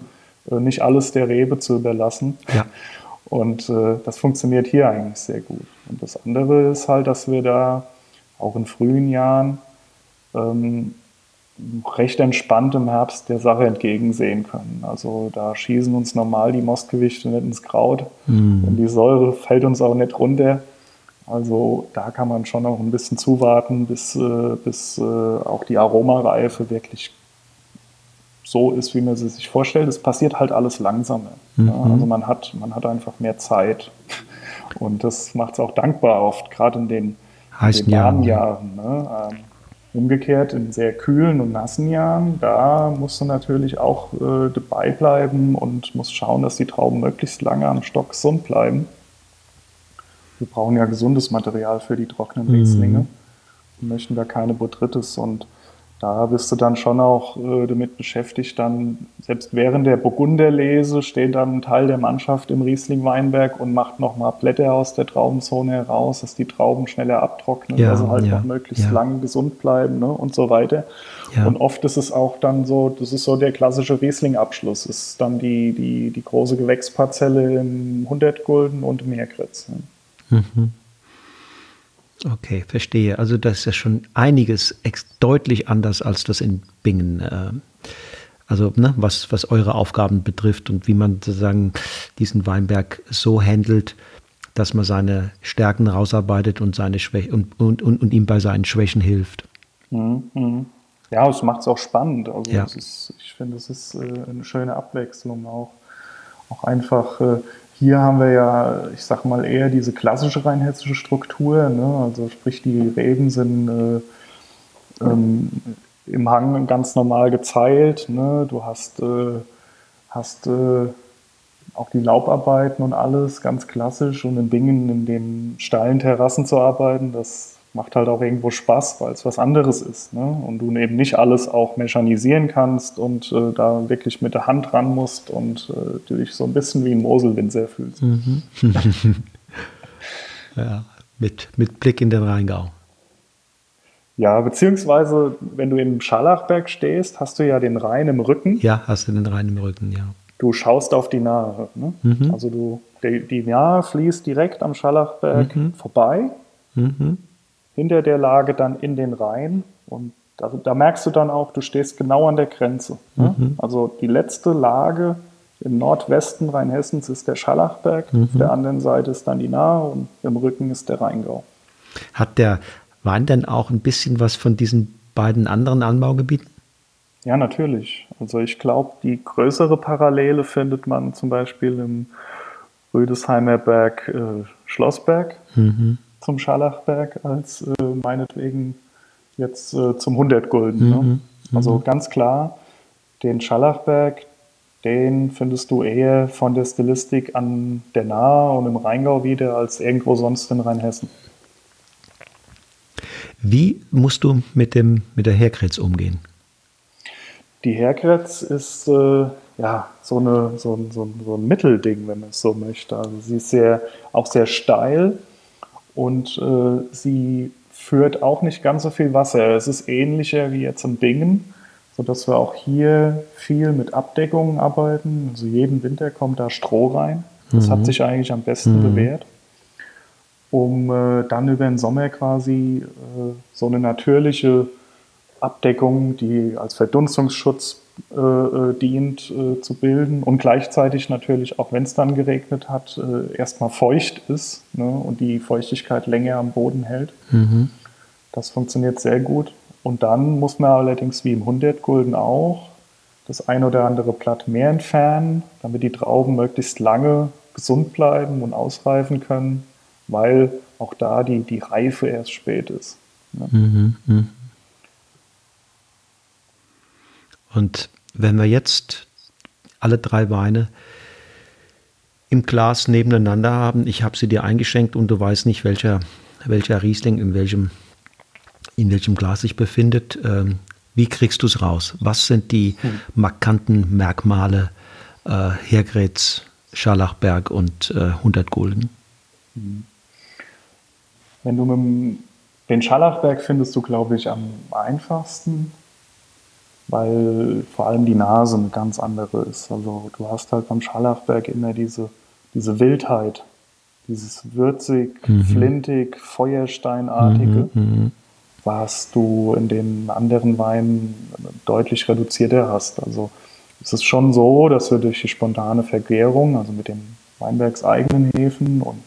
Äh, nicht alles der Rebe zu überlassen. Ja. Und äh, das funktioniert hier eigentlich sehr gut. Und das andere ist halt, dass wir da auch in frühen Jahren ähm, recht entspannt im Herbst der Sache entgegensehen können. Also da schießen uns normal die Mostgewichte nicht ins Kraut mhm. und die Säure fällt uns auch nicht runter. Also da kann man schon auch ein bisschen zuwarten, bis, äh, bis äh, auch die Aromareife wirklich so ist, wie man sie sich vorstellt. Es passiert halt alles langsamer. Mhm. Ja, also man hat, man hat einfach mehr Zeit. Und das macht es auch dankbar oft, gerade in den, den Jahren. Jahren ne? ähm, umgekehrt in sehr kühlen und nassen Jahren, da musst du natürlich auch äh, dabei bleiben und musst schauen, dass die Trauben möglichst lange am Stock gesund bleiben. Wir brauchen ja gesundes Material für die trockenen Rieslinge mhm. und möchten da keine Botrytis und da bist du dann schon auch äh, damit beschäftigt, dann selbst während der Burgunderlese steht dann ein Teil der Mannschaft im Riesling-Weinberg und macht nochmal Blätter aus der Traubenzone heraus, dass die Trauben schneller abtrocknen, ja, also halt ja, noch möglichst ja. lange gesund bleiben ne, und so weiter. Und oft ist es auch dann so, das ist so der klassische Riesling-Abschluss, ist dann die, die, die große Gewächsparzelle im 100 Gulden und im Herkritz. Ne? Mhm. Okay, verstehe. Also das ist ja schon einiges deutlich anders als das in Bingen. Äh, also ne, was, was eure Aufgaben betrifft und wie man sozusagen diesen Weinberg so handelt, dass man seine Stärken rausarbeitet und seine Schwächen und, und, und, und ihm bei seinen Schwächen hilft. Mhm, mhm. Ja, es macht es auch spannend. Also ja. ist, ich finde, es ist äh, eine schöne Abwechslung auch. Auch einfach äh, hier haben wir ja, ich sag mal, eher diese klassische rheinhessische Struktur. Ne? Also sprich, die Reben sind äh, ähm, im Hang ganz normal gezeilt. Ne? Du hast, äh, hast äh, auch die Laubarbeiten und alles ganz klassisch. Und in Bingen in den steilen Terrassen zu arbeiten, das macht halt auch irgendwo Spaß, weil es was anderes ist. Ne? Und du eben nicht alles auch mechanisieren kannst und äh, da wirklich mit der Hand ran musst und äh, du dich so ein bisschen wie ein Moselwinzer fühlst. Mhm. ja, mit, mit Blick in den Rheingau. Ja, beziehungsweise, wenn du im Scharlachberg stehst, hast du ja den Rhein im Rücken. Ja, hast du den Rhein im Rücken, ja. Du schaust auf die Nahe. Ne? Mhm. Also du, die, die Nahe fließt direkt am Scharlachberg mhm. vorbei. Mhm hinter der Lage dann in den Rhein. Und da, da merkst du dann auch, du stehst genau an der Grenze. Ne? Mhm. Also die letzte Lage im Nordwesten Rheinhessens ist der Schallachberg, mhm. auf der anderen Seite ist dann die Nahe und im Rücken ist der Rheingau. Hat der Wein denn auch ein bisschen was von diesen beiden anderen Anbaugebieten? Ja, natürlich. Also ich glaube, die größere Parallele findet man zum Beispiel im Rüdesheimer Berg äh, Schlossberg. Mhm zum Scharlachberg als äh, meinetwegen jetzt äh, zum 100 Gulden. Ne? Mhm. Ne? Also ganz klar, den Scharlachberg, den findest du eher von der Stilistik an der Nahe und im Rheingau wieder als irgendwo sonst in Rheinhessen. Wie musst du mit, dem, mit der Herkretz umgehen? Die Herkretz ist äh, ja so, eine, so, so, so ein Mittelding, wenn man es so möchte. Also sie ist sehr, auch sehr steil und äh, sie führt auch nicht ganz so viel Wasser. Es ist ähnlicher wie jetzt in Bingen, sodass wir auch hier viel mit Abdeckungen arbeiten. Also jeden Winter kommt da Stroh rein. Das mhm. hat sich eigentlich am besten mhm. bewährt, um äh, dann über den Sommer quasi äh, so eine natürliche Abdeckung, die als Verdunstungsschutz äh, äh, dient äh, zu bilden und gleichzeitig natürlich, auch wenn es dann geregnet hat, äh, erstmal feucht ist ne, und die Feuchtigkeit länger am Boden hält. Mhm. Das funktioniert sehr gut. Und dann muss man allerdings wie im 100 Gulden auch das ein oder andere Blatt mehr entfernen, damit die Trauben möglichst lange gesund bleiben und ausreifen können, weil auch da die, die Reife erst spät ist. Ne? Mhm, mh. Und wenn wir jetzt alle drei Weine im Glas nebeneinander haben, ich habe sie dir eingeschenkt und du weißt nicht, welcher, welcher Riesling in welchem, in welchem Glas sich befindet, ähm, Wie kriegst du es raus? Was sind die hm. markanten Merkmale äh, Hergrätz, Scharlachberg und äh, 100 Gulden? Wenn du mit dem, den Scharlachberg findest du, glaube ich, am einfachsten, weil vor allem die Nase eine ganz andere ist. Also du hast halt beim Scharlachberg immer diese, diese Wildheit, dieses würzig, mhm. flintig, feuersteinartige, mhm, mhm, was du in den anderen Weinen deutlich reduzierter hast. Also es ist schon so, dass wir durch die spontane Vergärung, also mit den Weinbergseigenen Hefen und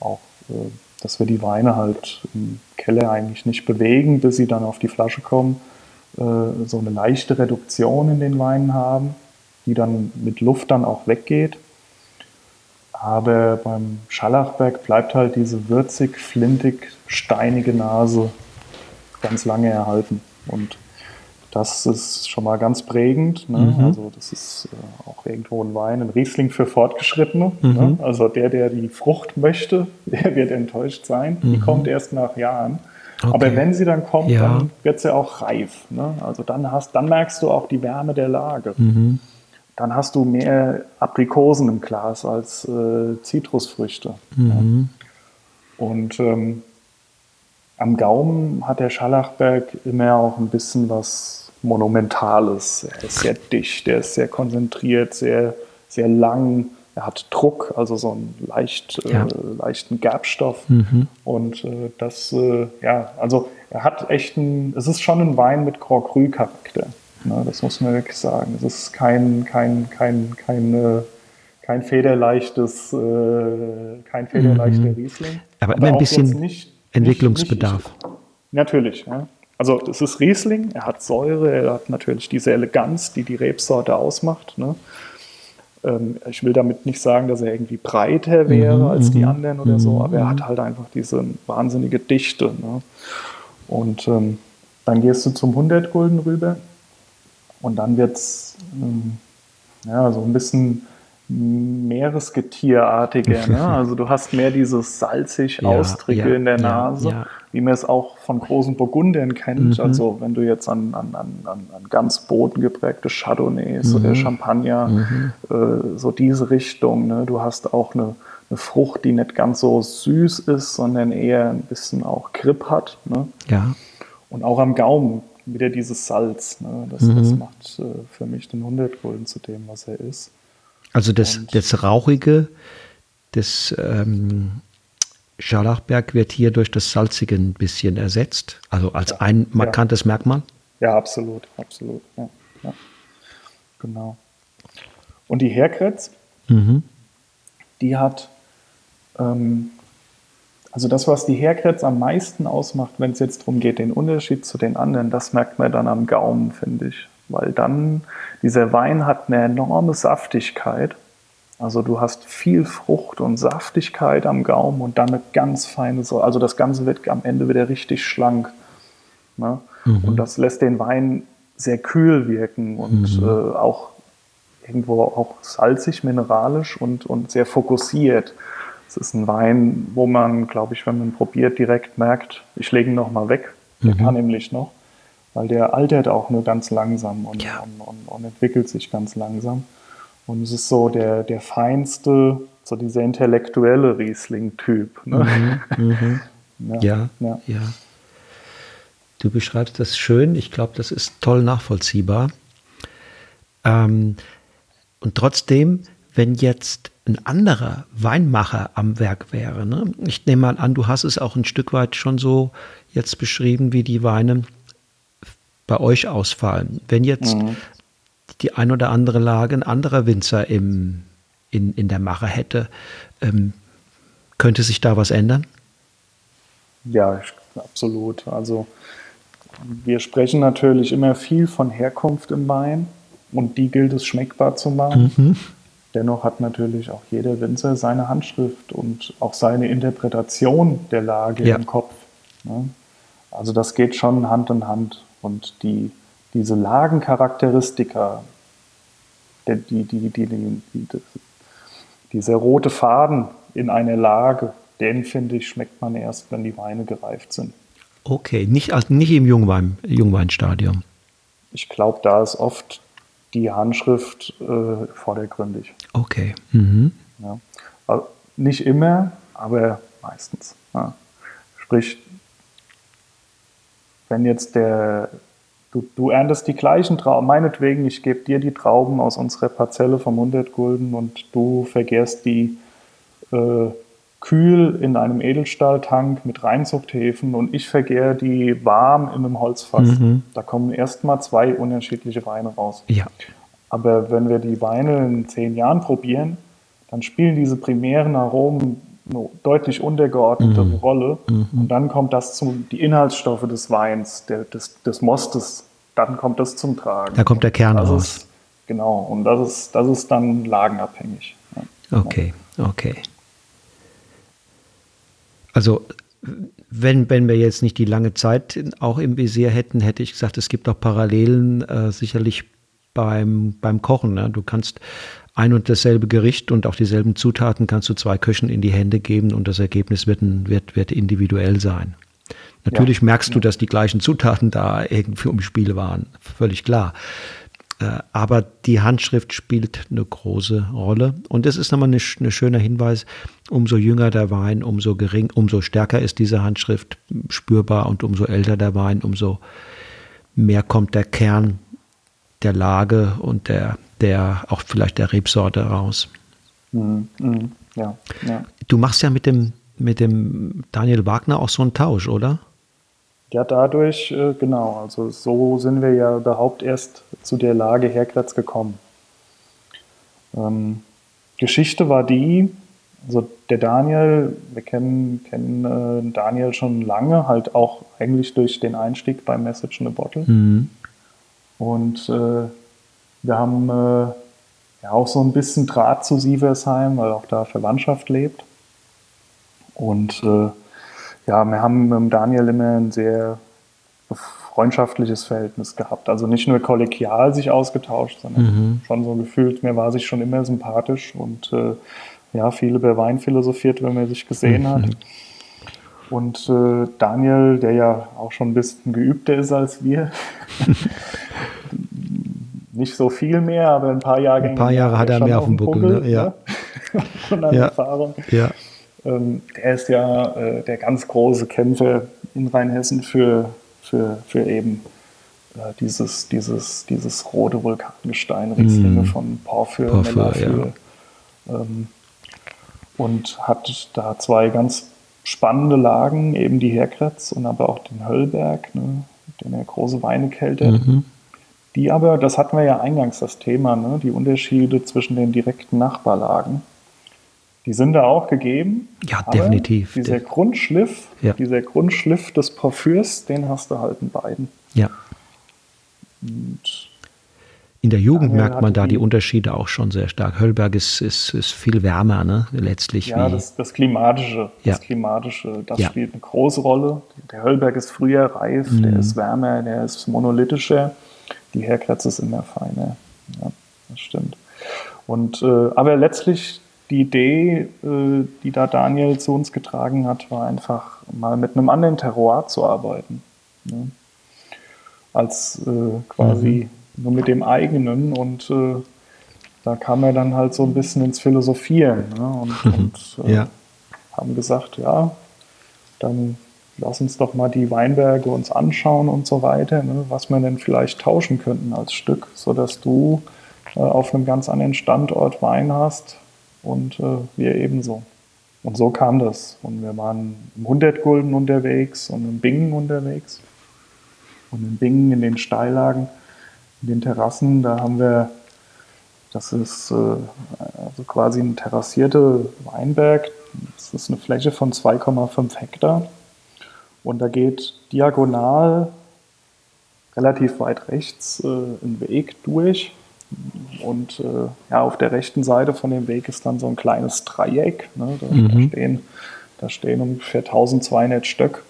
auch, äh, dass wir die Weine halt im Keller eigentlich nicht bewegen, bis sie dann auf die Flasche kommen, äh, so eine leichte Reduktion in den Weinen haben, die dann mit Luft dann auch weggeht. Aber beim Schallachberg bleibt halt diese würzig, flintig, steinige Nase ganz lange erhalten. Und das ist schon mal ganz prägend. Ne? Mhm. Also das ist äh, auch irgendwo ein Wein, ein Riesling für Fortgeschrittene. Ne? Mhm. Ne? Also der, der die Frucht möchte, der wird enttäuscht sein. Mhm. Die kommt erst nach Jahren. Okay. Aber wenn sie dann kommt, ja. dann wird sie auch reif. Ne? Also dann, hast, dann merkst du auch die Wärme der Lage. Mhm dann hast du mehr Aprikosen im Glas als äh, Zitrusfrüchte. Mhm. Ja. Und ähm, am Gaumen hat der Schallachberg immer auch ein bisschen was Monumentales. Er ist sehr dicht, er ist sehr konzentriert, sehr, sehr lang. Er hat Druck, also so einen leicht, äh, ja. äh, leichten Gerbstoff. Mhm. Und äh, das, äh, ja, also er hat echt ein, es ist schon ein Wein mit Grand Cru-Charakter. Ne, das muss man wirklich sagen. Es ist kein, kein, kein, kein, äh, kein federleichtes, äh, kein federleichter mhm. Riesling. Aber immer ein bisschen nicht, Entwicklungsbedarf. Nicht, nicht, natürlich. Ja. Also es ist Riesling, er hat Säure, er hat natürlich diese Eleganz, die die Rebsorte ausmacht. Ne? Ähm, ich will damit nicht sagen, dass er irgendwie breiter wäre mhm, als die mhm. anderen oder so, aber er mhm. hat halt einfach diese wahnsinnige Dichte. Ne? Und ähm, dann gehst du zum 100 Gulden rüber und dann wird es ähm, ja, so ein bisschen Meeresgetierartiger. Ne? Also du hast mehr dieses salzig ja, Austrige ja, in der Nase, ja, wie man es auch von großen Burgundern kennt. Mhm. Also wenn du jetzt an, an, an, an ganz bodengeprägte Chardonnays mhm. oder Champagner, mhm. äh, so diese Richtung. Ne? Du hast auch eine, eine, Frucht, die nicht ganz so süß ist, sondern eher ein bisschen auch Grip hat. Ne? Ja. Und auch am Gaumen wieder dieses Salz. Ne? Das, mhm. das macht äh, für mich den 100 Gulden zu dem, was er ist. Also das, das Rauchige des ähm, Scharlachberg wird hier durch das Salzige ein bisschen ersetzt, also als ja, ein markantes ja. Merkmal? Ja, absolut, absolut. Ja, ja. Genau. Und die Herkretz, mhm. die hat ähm, also das, was die Herkretz am meisten ausmacht, wenn es jetzt darum geht, den Unterschied zu den anderen, das merkt man dann am Gaumen, finde ich. Weil dann, dieser Wein hat eine enorme Saftigkeit. Also du hast viel Frucht und Saftigkeit am Gaumen und dann eine ganz feine Säure. Also das Ganze wird am Ende wieder richtig schlank. Ne? Mhm. Und das lässt den Wein sehr kühl wirken und mhm. äh, auch irgendwo auch salzig, mineralisch und, und sehr fokussiert. Es ist ein Wein, wo man, glaube ich, wenn man probiert, direkt merkt, ich lege ihn noch mal weg. Der mhm. kann nämlich noch, weil der altert auch nur ganz langsam und, ja. und, und, und, entwickelt sich ganz langsam. Und es ist so der, der feinste, so dieser intellektuelle Riesling-Typ. Ne? Mhm. Mhm. ja, ja, ja. ja. Du beschreibst das schön. Ich glaube, das ist toll nachvollziehbar. Ähm, und trotzdem, wenn jetzt ein anderer Weinmacher am Werk wäre. Ne? Ich nehme mal an, du hast es auch ein Stück weit schon so jetzt beschrieben, wie die Weine bei euch ausfallen. Wenn jetzt mhm. die ein oder andere Lage ein anderer Winzer im, in, in der Mache hätte, ähm, könnte sich da was ändern? Ja, absolut. Also wir sprechen natürlich immer viel von Herkunft im Wein und die gilt es schmeckbar zu machen. Mhm. Dennoch hat natürlich auch jeder Winzer seine Handschrift und auch seine Interpretation der Lage ja. im Kopf. Ne? Also das geht schon Hand in Hand. Und die, diese Lagencharakteristika, die, die, die, die, dieser rote Faden in einer Lage, den finde ich, schmeckt man erst, wenn die Weine gereift sind. Okay, nicht, also nicht im Jungwein, Jungweinstadium. ich glaube, da ist oft die Handschrift äh, vordergründig. Okay. Mhm. Ja. Also nicht immer, aber meistens. Ja. Sprich, wenn jetzt der, du, du erntest die gleichen Trauben, meinetwegen, ich gebe dir die Trauben aus unserer Parzelle vom 100 Gulden und du vergehrst die äh, kühl in einem Edelstahltank mit Reinzuchthäfen und ich vergehre die warm in einem Holzfass. Mhm. Da kommen erstmal zwei unterschiedliche Weine raus. Ja. Aber wenn wir die Weine in zehn Jahren probieren, dann spielen diese primären Aromen eine deutlich untergeordnete mhm. Rolle. Mhm. Und dann kommt das zum, die Inhaltsstoffe des Weins, der, des, des Mostes, dann kommt das zum Tragen. Da kommt der Kern raus. Ist, genau, und das ist, das ist dann lagenabhängig. Ja. Okay, okay. Also wenn, wenn wir jetzt nicht die lange Zeit auch im Visier hätten, hätte ich gesagt, es gibt auch Parallelen äh, sicherlich beim, beim Kochen. Ne? Du kannst ein und dasselbe Gericht und auch dieselben Zutaten kannst du zwei Köchen in die Hände geben und das Ergebnis wird, wird, wird individuell sein. Natürlich ja. merkst du, dass die gleichen Zutaten da irgendwie im Spiel waren, völlig klar. Äh, aber die Handschrift spielt eine große Rolle. Und das ist nochmal ein eine schöner Hinweis. Umso jünger der Wein, umso gering, umso stärker ist diese Handschrift spürbar und umso älter der Wein, umso mehr kommt der Kern der Lage und der, der auch vielleicht der Rebsorte raus. Mhm, mh, ja, ja. Du machst ja mit dem, mit dem Daniel Wagner auch so einen Tausch, oder? Ja, dadurch, äh, genau. Also so sind wir ja überhaupt erst zu der Lage Herkratz gekommen. Ähm, Geschichte war die, also der Daniel, wir kennen, kennen äh, Daniel schon lange, halt auch eigentlich durch den Einstieg bei Message in a Bottle. Mhm. Und äh, wir haben äh, ja auch so ein bisschen Draht zu Sieversheim, weil auch da Verwandtschaft lebt. Und äh, ja, wir haben mit Daniel immer ein sehr freundschaftliches Verhältnis gehabt. Also nicht nur kollegial sich ausgetauscht, sondern mhm. schon so gefühlt, mir war sich schon immer sympathisch und äh, ja, viel über Wein philosophiert, wenn man sich gesehen mhm. hat. Und äh, Daniel, der ja auch schon ein bisschen geübter ist als wir, nicht so viel mehr, aber ein paar Jahre. Ein paar Jahre hat er mehr auf dem Buckel, Buckel ne? ja. Von einer ja. Erfahrung. Ja. Ähm, der ist ja äh, der ganz große Kämpfer in Rheinhessen für, für, für eben äh, dieses, dieses, dieses rote Vulkangestein, Rieslinge mm. von Porphyr, Porphyr. Ja. Ähm, und hat da zwei ganz spannende Lagen, eben die Herkretz und aber auch den Höllberg, ne, den er große Weine kältet. Mhm. Die aber, das hatten wir ja eingangs das Thema, ne, die Unterschiede zwischen den direkten Nachbarlagen. Die sind da auch gegeben. Ja, definitiv. Dieser Grundschliff, ja. dieser Grundschliff des Parfürs, den hast du halt in beiden. Ja. Und in der Jugend merkt man da die, die, Unterschiede auch schon sehr stark. Höllberg ist, ist, ist viel wärmer, ne? letztlich. Ja, das, das, Klimatische, ja. das Klimatische, das ja. spielt eine große Rolle. Der Höllberg ist früher reif, mhm. der ist wärmer, der ist monolithischer. Die Herkretz ist immer feiner. Ja, das stimmt. Und, äh, aber letztlich die Idee, äh, die da Daniel zu uns getragen hat, war einfach mal mit einem anderen Terroir zu arbeiten. Ne? Als äh, quasi mhm. nur mit dem eigenen und äh, da kam er dann halt so ein bisschen ins Philosophieren ne? und, und äh, ja. haben gesagt, ja, dann lass uns doch mal die Weinberge uns anschauen und so weiter, ne? was wir denn vielleicht tauschen könnten als Stück, sodass du äh, auf einem ganz anderen Standort Wein hast, und äh, wir ebenso. Und so kam das. Und wir waren im 100 Gulden unterwegs und im Bingen unterwegs. Und in Bingen in den Steillagen, in den Terrassen, da haben wir, das ist äh, also quasi ein terrassierter Weinberg. Das ist eine Fläche von 2,5 Hektar. Und da geht diagonal relativ weit rechts äh, ein Weg durch und äh, ja, auf der rechten Seite von dem Weg ist dann so ein kleines Dreieck. Ne? Da, mhm. da, stehen, da stehen ungefähr 1200 Stück,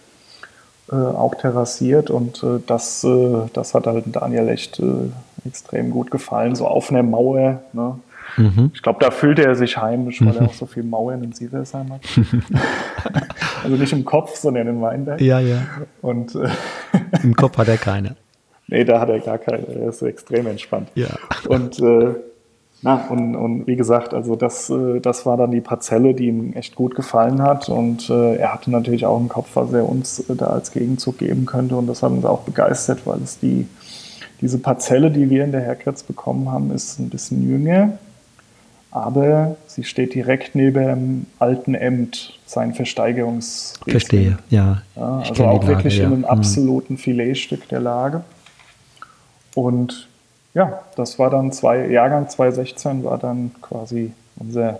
äh, auch terrassiert. Und äh, das, äh, das hat halt Daniel echt äh, extrem gut gefallen, so auf einer Mauer. Ne? Mhm. Ich glaube, da fühlte er sich heimisch, weil er auch so viele Mauern in Sieversheim hat. also nicht im Kopf, sondern in Weinberg. Ja, ja. Und, äh, Im Kopf hat er keine. Nee, da hat er gar keine, er ist extrem entspannt. Ja. Und, äh, na, und, und wie gesagt, also das, äh, das war dann die Parzelle, die ihm echt gut gefallen hat. Und äh, er hatte natürlich auch im Kopf, was er uns äh, da als Gegenzug geben könnte. Und das hat uns auch begeistert, weil es die, diese Parzelle, die wir in der Herkretz bekommen haben, ist ein bisschen jünger. Aber sie steht direkt neben dem alten Amt, sein Versteigerungsriesling. Verstehe, ja. ja also auch wirklich Lage, in einem ja. Mhm. absoluten Filetstück der Lage. Und ja, das war dann zwei, Jahrgang 2016 war dann quasi unser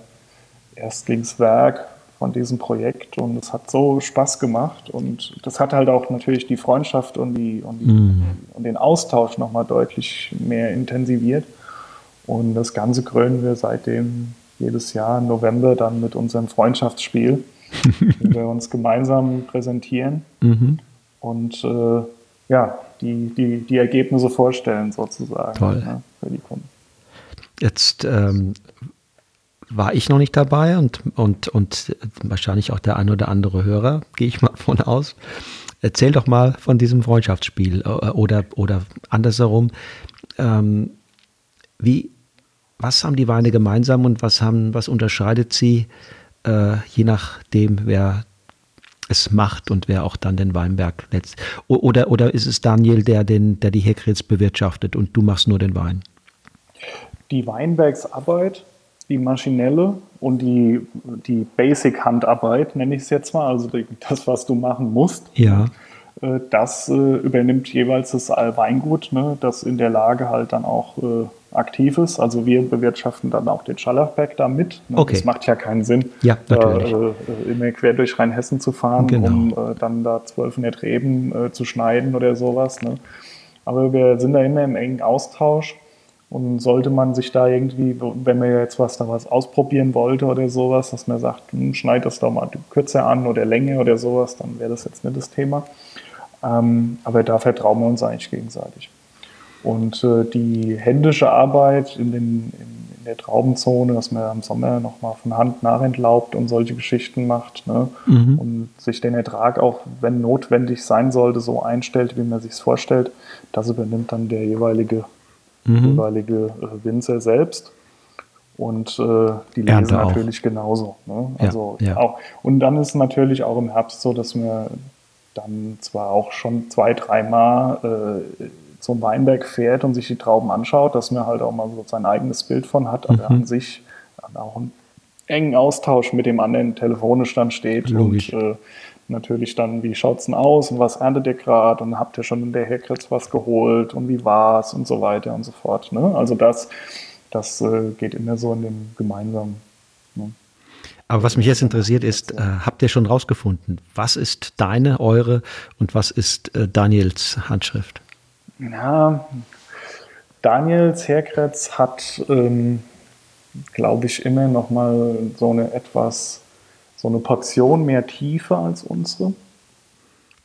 Erstlingswerk von diesem Projekt und es hat so Spaß gemacht und das hat halt auch natürlich die Freundschaft und, die, und, die, mm. und den Austausch nochmal deutlich mehr intensiviert und das Ganze krönen wir seitdem jedes Jahr im November dann mit unserem Freundschaftsspiel, wo wir uns gemeinsam präsentieren mhm. und äh, ja, die, die, die Ergebnisse vorstellen sozusagen. Ne, für die Kunden. Jetzt ähm, war ich noch nicht dabei und, und, und wahrscheinlich auch der ein oder andere Hörer, gehe ich mal von aus. Erzähl doch mal von diesem Freundschaftsspiel äh, oder, oder andersherum. Ähm, wie, was haben die Weine gemeinsam und was, haben, was unterscheidet sie, äh, je nachdem, wer es macht und wer auch dann den Weinberg letzt. Oder, oder ist es Daniel, der, den, der die Heckrits bewirtschaftet und du machst nur den Wein? Die Weinbergsarbeit, die maschinelle und die, die Basic-Handarbeit, nenne ich es jetzt mal, also das, was du machen musst. Ja. Äh, das äh, übernimmt jeweils das Weingut, ne, das in der Lage halt dann auch äh, aktiv ist. Also wir bewirtschaften dann auch den Schallerberg da mit. Ne? Okay. Das macht ja keinen Sinn, ja, natürlich. Äh, immer quer durch Rheinhessen zu fahren, genau. um äh, dann da 1200 Reben äh, zu schneiden oder sowas. Ne? Aber wir sind da immer im engen Austausch. Und sollte man sich da irgendwie, wenn man jetzt was da was ausprobieren wollte oder sowas, dass man sagt, hm, schneid das doch mal kürzer an oder Länge oder sowas, dann wäre das jetzt nicht das Thema. Ähm, aber da vertrauen wir uns eigentlich gegenseitig. Und äh, die händische Arbeit in, den, in, in, der Traubenzone, dass man im Sommer nochmal von Hand nachentlaubt und solche Geschichten macht ne? Mhm. und sich den Ertrag auch, wenn notwendig sein sollte, so einstellt, wie man sich es vorstellt, das übernimmt dann der jeweilige, mhm. jeweilige äh, Winzer selbst. Und äh, die lesen natürlich genauso. Ne? Also ja, ja. Auch, und dann ist natürlich auch im Herbst so, dass wir dann zwar auch schon zwei, dreimal äh, zum Weinberg fährt und sich die Trauben anschaut, dass man halt auch mal so sein eigenes Bild von hat, aber mhm. an sich auch einen engen Austausch mit dem anderen telefonisch dann steht Logisch. und äh, natürlich dann, wie schaut es denn aus und was erntet ihr gerade und habt ihr schon in der Herkritz was geholt und wie war es und so weiter und so fort. Ne? Also das, das äh, geht immer so in dem gemeinsamen. Ne? Aber was mich jetzt interessiert ist, äh, habt ihr schon rausgefunden, was ist deine, eure und was ist äh, Daniels Handschrift? Ja, Daniels Herkretz hat, ähm, glaube ich, immer noch mal so eine etwas, so eine Portion mehr Tiefe als unsere.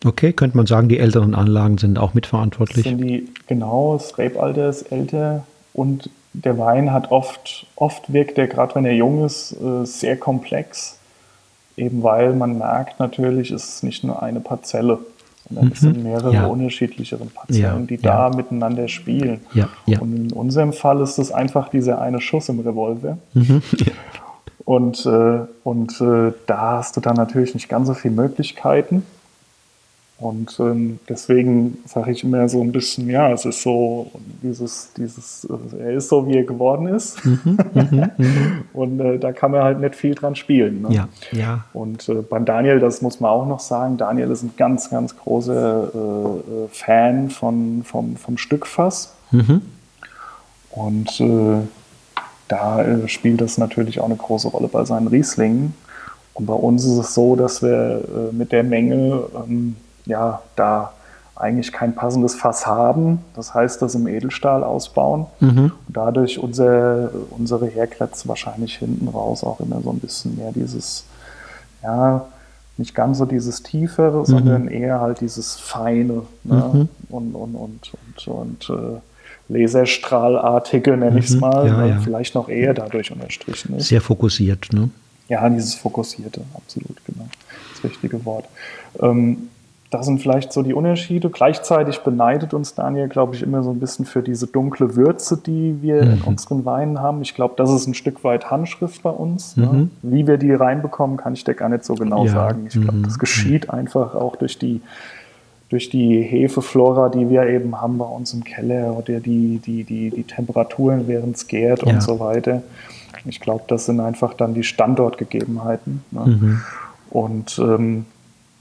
Okay, könnte man sagen, die älteren Anlagen sind auch mitverantwortlich. Sind die, genau, das Rebalter ist älter und der Wein hat oft, oft wirkt er, gerade wenn er jung ist, äh, sehr komplex. Eben weil man merkt natürlich, es ist nicht nur eine Parzelle sondern es sind mhm. mehrere ja. unterschiedlichere Patienten, die da miteinander spielen. Und in unserem Fall ist es einfach dieser eine Schuss im Revolver. Mhm. Und, äh, und äh, da hast du dann natürlich nicht ganz so viele Möglichkeiten. Und ähm, deswegen sage ich immer so ein bisschen, ja, es ist so dieses, dieses, äh, er ist so, wie er geworden ist. Mhm, mhm, mhm. und äh, da kann man halt nicht viel dran spielen. Ne? Ja, ja. Und äh, beim Daniel, das muss man auch noch sagen, Daniel ist ein ganz, ganz großer äh, äh Fan von, vom, vom Stückfass. Mhm. Und äh, da spielt das natürlich auch eine große Rolle bei seinen Rieslingen. Und bei uns ist es so, dass wir mit der Menge ähm, ja, da eigentlich kein passendes Fass haben. Das heißt, das im Edelstahl ausbauen mhm. und dadurch unser, unsere Herkretz wahrscheinlich hinten raus auch immer so ein bisschen mehr dieses, ja, nicht ganz so dieses Tiefere, mhm. sondern eher halt dieses Feine ne? mhm. und, und, und, und, und äh, Laserstrahlartige, nenne ich es mhm. mal, ja, ja. vielleicht noch eher dadurch unterstrichen ist. Sehr fokussiert, ne? Ja, dieses Fokussierte, absolut, genau. Das richtige Wort. Ähm, das sind vielleicht so die Unterschiede. Gleichzeitig beneidet uns Daniel, glaube ich, immer so ein bisschen für diese dunkle Würze, die wir mhm. in unseren Weinen haben. Ich glaube, das ist ein Stück weit Handschrift bei uns. Ne? Mhm. Ne? Wie wir die reinbekommen, kann ich dir gar nicht so genau ja. sagen. Ich glaube, das mhm. geschieht einfach auch durch die, durch die Hefeflora, die wir eben haben bei uns im Keller oder die, die, die, die Temperaturen, während es gärt ja. und so weiter. Ich glaube, das sind einfach dann die Standortgegebenheiten. Ne? Mhm. Und ähm,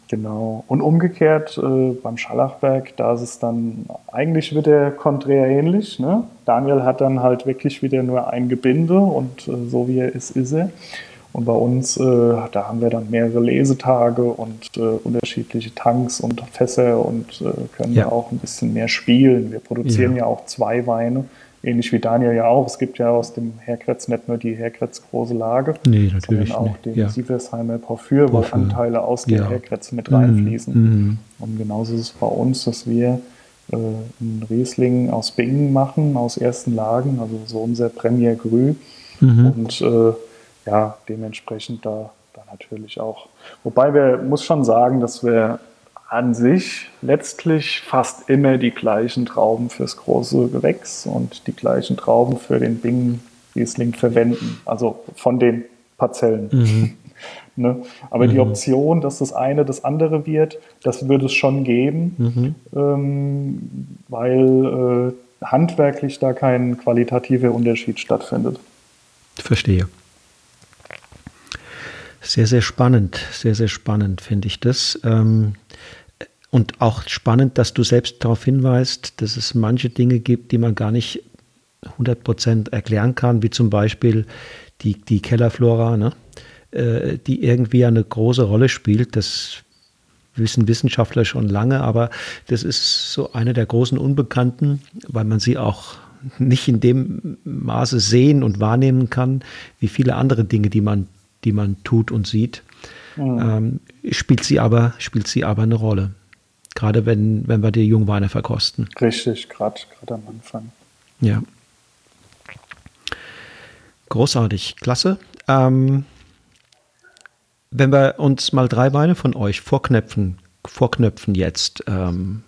Genau. Und umgekehrt äh, beim Schallachberg, da ist es dann eigentlich wieder konträr ähnlich. Ne? Daniel hat dann halt wirklich wieder nur ein Gebinde und äh, so wie er ist, ist er. Und bei uns, äh, da haben wir dann mehrere Lesetage und äh, unterschiedliche Tanks und Fässer und äh, können ja. auch ein bisschen mehr spielen. Wir produzieren ja, ja auch zwei Weine ähnlich wie Daniel ja auch. Es gibt ja aus dem Herkretz nicht nur die Herkretz große Lage, nee, natürlich sondern auch nicht. den ja. Sieversheimer Porphyr, wo Anteile aus ja. der Herkretz mit reinfließen. Mhm. Und genauso ist es bei uns, dass wir äh, einen Riesling aus Bingen machen, aus ersten Lagen, also so unser Premier Grü. Mhm. Und äh, ja, dementsprechend da, da natürlich auch. Wobei wir, muss schon sagen, dass wir an sich letztlich fast immer die gleichen Trauben fürs große Gewächs und die gleichen Trauben für den Bing Riesling verwenden, also von den Parzellen. Mhm. ne? Aber mhm. die Option, dass das eine das andere wird, das würde es schon geben, mhm. ähm, weil äh, handwerklich da kein qualitativer Unterschied stattfindet. Verstehe. Sehr, sehr spannend, sehr, sehr spannend finde ich das. Ähm, und auch spannend, dass du selbst darauf hinweist, dass es manche Dinge gibt, die man gar nicht 100% erklären kann, wie zum Beispiel die, die Kellerflora, ne? äh, die irgendwie eine große Rolle spielt. Das wissen Wissenschaftler schon lange, aber das ist so eine der großen Unbekannten, weil man sie auch nicht in dem Maße sehen und wahrnehmen kann, wie viele andere Dinge, die man, die man tut und sieht. Mhm. Ähm, spielt, sie aber, spielt sie aber eine Rolle. Gerade wenn, wenn wir die Jungweine verkosten. Richtig, gerade am Anfang. Ja. Großartig, klasse. Ähm, wenn wir uns mal drei Weine von euch vorknöpfen, vorknöpfen jetzt, ähm,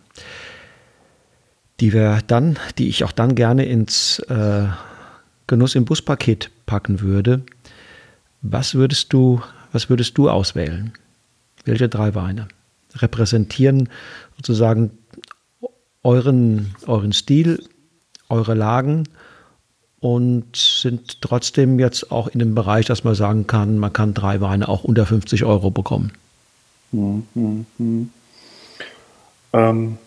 die wir dann, die ich auch dann gerne ins äh, Genuss im Buspaket packen würde, was würdest du, was würdest du auswählen? Welche drei Weine? Repräsentieren sozusagen euren, euren Stil, eure Lagen und sind trotzdem jetzt auch in dem Bereich, dass man sagen kann, man kann drei Weine auch unter 50 Euro bekommen. Hm, hm, hm. Ähm,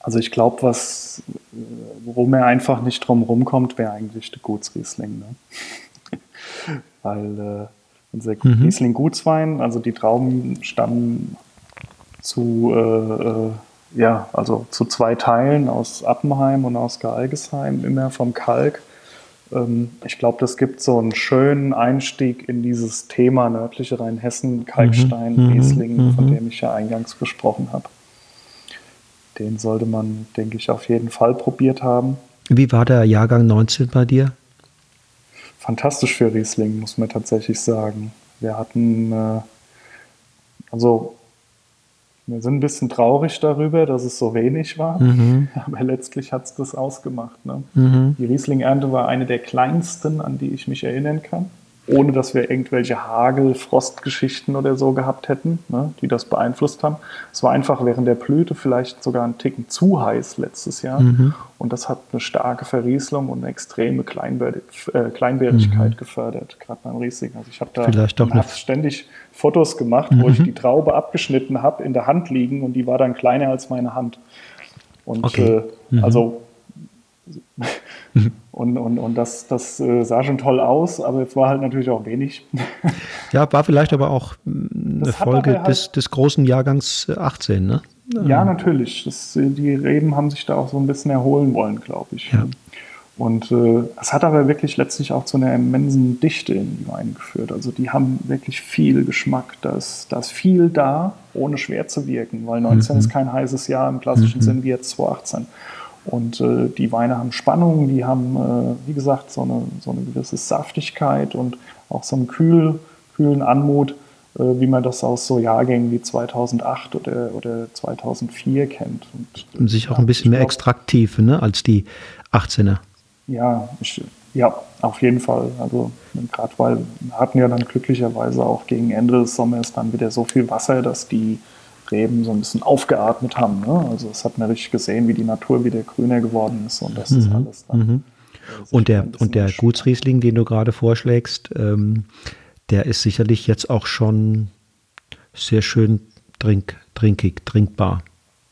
also ich glaube, was, worum er einfach nicht drum rumkommt, wäre eigentlich der Gutsriesling. Ne? Weil äh, unser mhm. Riesling Gutswein, also die Trauben stammen zu, äh, äh, ja, also zu zwei Teilen aus Appenheim und aus Gealgesheim, immer vom Kalk. Ähm, ich glaube, das gibt so einen schönen Einstieg in dieses Thema nördliche Rheinhessen, Kalkstein, mhm. Riesling, mhm. von dem ich ja eingangs gesprochen habe. Den sollte man, denke ich, auf jeden Fall probiert haben. Wie war der Jahrgang 19 bei dir? Fantastisch für Riesling, muss man tatsächlich sagen. Wir hatten, äh, also wir sind ein bisschen traurig darüber, dass es so wenig war, mhm. aber letztlich hat es das ausgemacht. Ne? Mhm. Die Riesling-Ernte war eine der kleinsten, an die ich mich erinnern kann ohne dass wir irgendwelche Hagel-, Frostgeschichten oder so gehabt hätten, ne, die das beeinflusst haben. Es war einfach während der Blüte vielleicht sogar ein Ticken zu heiß letztes Jahr. Mhm. Und das hat eine starke Verrieselung und eine extreme Kleinbär äh, Kleinbärigkeit mhm. gefördert, gerade beim Riesling. Also ich habe da ständig Fotos gemacht, mhm. wo ich mhm. die Traube abgeschnitten habe, in der Hand liegen und die war dann kleiner als meine Hand. Und okay. äh, mhm. also Und, und, und das, das äh, sah schon toll aus, aber es war halt natürlich auch wenig. Ja, war vielleicht aber auch hm, eine Folge halt des, des großen Jahrgangs 18, ne? Ja, natürlich. Das, die Reben haben sich da auch so ein bisschen erholen wollen, glaube ich. Ja. Und äh, es hat aber wirklich letztlich auch zu einer immensen Dichte in die Weine geführt. Also die haben wirklich viel Geschmack. Da ist, da ist viel da, ohne schwer zu wirken, weil 19 mhm. ist kein heißes Jahr im klassischen mhm. Sinn wie jetzt 2018. Und äh, die Weine haben Spannung, die haben, äh, wie gesagt, so eine, so eine gewisse Saftigkeit und auch so einen kühl, kühlen Anmut. wie man das aus so Jahrgängen wie 2008 oder, oder 2004 kennt. Und, und sich auch ein bisschen mehr Extraktiv ne, als die 18er. Ja, ich, ja, auf jeden Fall. Also gerade weil wir hatten ja dann glücklicherweise auch gegen Ende des Sommers dann wieder so viel Wasser, dass die Reben so ein bisschen aufgeatmet haben. Ne? Also das hat man richtig gesehen, wie die Natur wieder grüner geworden ist und das mhm. ist alles dann. Mhm. Und der, und der Gutsriesling, den du gerade vorschlägst, ähm, der ist sicherlich jetzt auch schon sehr schön trink, trinkig, trinkbar.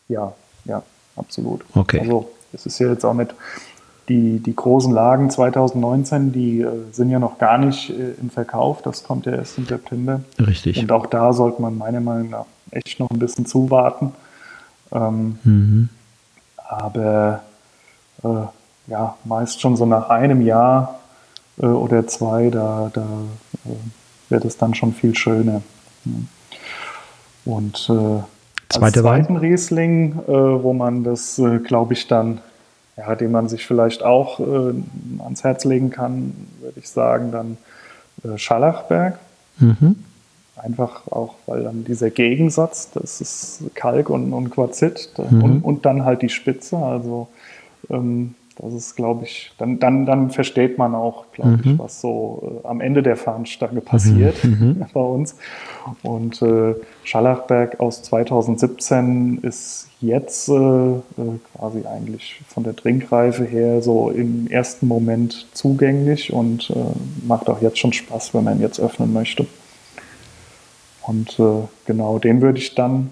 Ja, ja, absolut. Okay. Also es ist ja jetzt auch nicht die, die großen Lagen 2019, die äh, sind ja noch gar nicht äh, im Verkauf. Das kommt ja erst im September. Richtig. Und auch da sollte man meiner Meinung nach echt noch ein bisschen zuwarten. Ähm, mhm. Aber äh, ja, meist schon so nach einem Jahr äh, oder zwei, da, da äh, wird es dann schon viel schöner. Und äh, Zweite als zweiten Wein? Riesling, wo man das, glaube ich, dann ja, den man sich vielleicht auch äh, ans Herz legen kann, würde ich sagen, dann äh, Schallachberg. Mhm. Einfach auch, weil dann dieser Gegensatz, das ist Kalk und, und Quarzit mhm. und, und, dann halt die Spitze. Also ähm, das ist, glaube ich, dann, dann, dann versteht man auch, glaube mhm. ich, was so äh, am Ende der Fahnenstange passiert mhm. mhm. bei uns. Und äh, Schallachberg aus 2017 ist jetzt äh, äh, quasi eigentlich von der Trinkreife her so im ersten Moment zugänglich und äh, macht auch jetzt schon Spaß, wenn man jetzt öffnen möchte. Und äh, genau, den würde ich dann,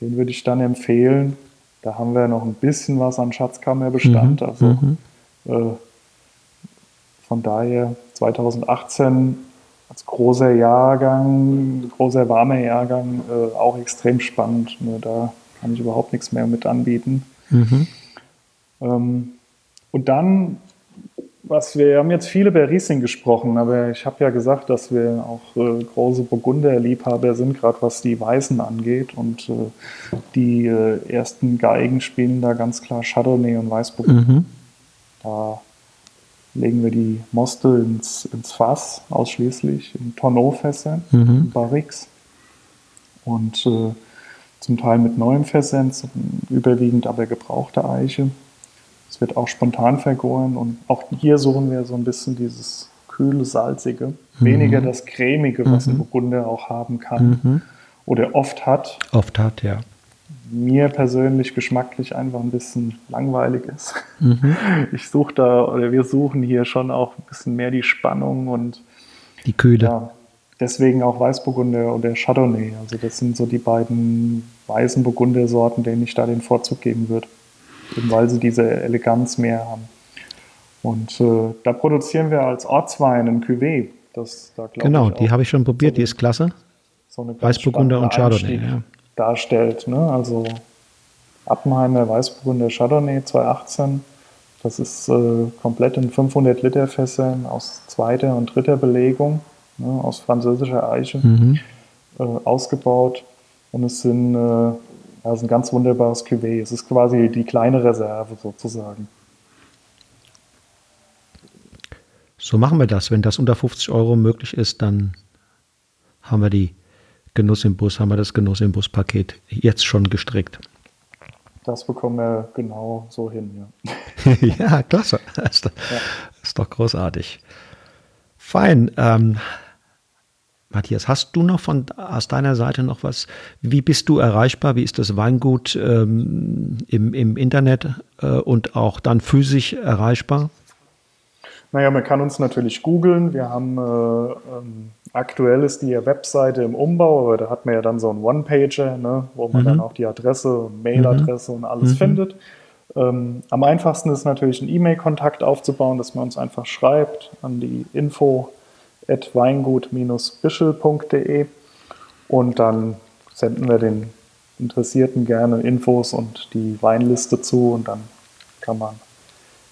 den würde ich dann empfehlen. Da haben wir noch ein bisschen was an Schatzkammerbestand. Mhm. Also mhm. Äh, von daher 2018 als großer Jahrgang, großer warmer Jahrgang, äh, auch extrem spannend. Nur da kann ich überhaupt nichts mehr mit anbieten. Mhm. Ähm, und dann was wir haben jetzt viele über Riesling gesprochen, aber ich habe ja gesagt, dass wir auch äh, große Burgunder-Liebhaber sind, gerade was die Weißen angeht. Und äh, die äh, ersten Geigen spielen da ganz klar Chardonnay und Weißburgunder. Mhm. Da legen wir die Moste ins, ins Fass, ausschließlich in Tonneau-Fässern, mhm. Barriques. Und äh, zum Teil mit neuem Versens, überwiegend aber gebrauchte Eiche. Es wird auch spontan vergoren und auch hier suchen wir so ein bisschen dieses kühle, salzige, mhm. weniger das cremige, was mhm. ein Burgunder auch haben kann mhm. oder oft hat. Oft hat, ja. Mir persönlich geschmacklich einfach ein bisschen langweilig ist. Mhm. Ich suche da, oder wir suchen hier schon auch ein bisschen mehr die Spannung und die Kühle. Ja, deswegen auch Weißburgunder oder Chardonnay. Also das sind so die beiden weißen Burgundersorten, denen ich da den Vorzug geben würde eben weil sie diese Eleganz mehr haben. Und äh, da produzieren wir als Ortswein ein Cuvée. Das, da, genau, die habe ich schon probiert, so die ist klasse. So Weißburgunder und Chardonnay. Ja. Darstellt. Ne? Also Appenheimer Weißburgunder Chardonnay 2018. Das ist äh, komplett in 500 Liter Fässern aus zweiter und dritter Belegung, ne, aus französischer Eiche mhm. äh, ausgebaut. Und es sind ja, ist ein ganz wunderbares Cuvée. Es ist quasi die kleine Reserve sozusagen. So machen wir das. Wenn das unter 50 Euro möglich ist, dann haben wir die Genuss im Bus, haben wir das Genuss im Bus-Paket jetzt schon gestrickt. Das bekommen wir genau so hin, ja. ja, klasse. Das ist, ja. ist, doch großartig. Fein. Ähm, Matthias, hast du noch von aus deiner Seite noch was? Wie bist du erreichbar? Wie ist das Weingut ähm, im, im Internet äh, und auch dann physisch erreichbar? Naja, man kann uns natürlich googeln. Wir haben äh, ähm, aktuell ist die Webseite im Umbau, aber da hat man ja dann so einen One-Pager, ne, wo man mhm. dann auch die Adresse und Mailadresse mhm. und alles mhm. findet. Ähm, am einfachsten ist natürlich einen E-Mail-Kontakt aufzubauen, dass man uns einfach schreibt an die Info weingut-bischel.de und dann senden wir den Interessierten gerne Infos und die Weinliste zu und dann kann man,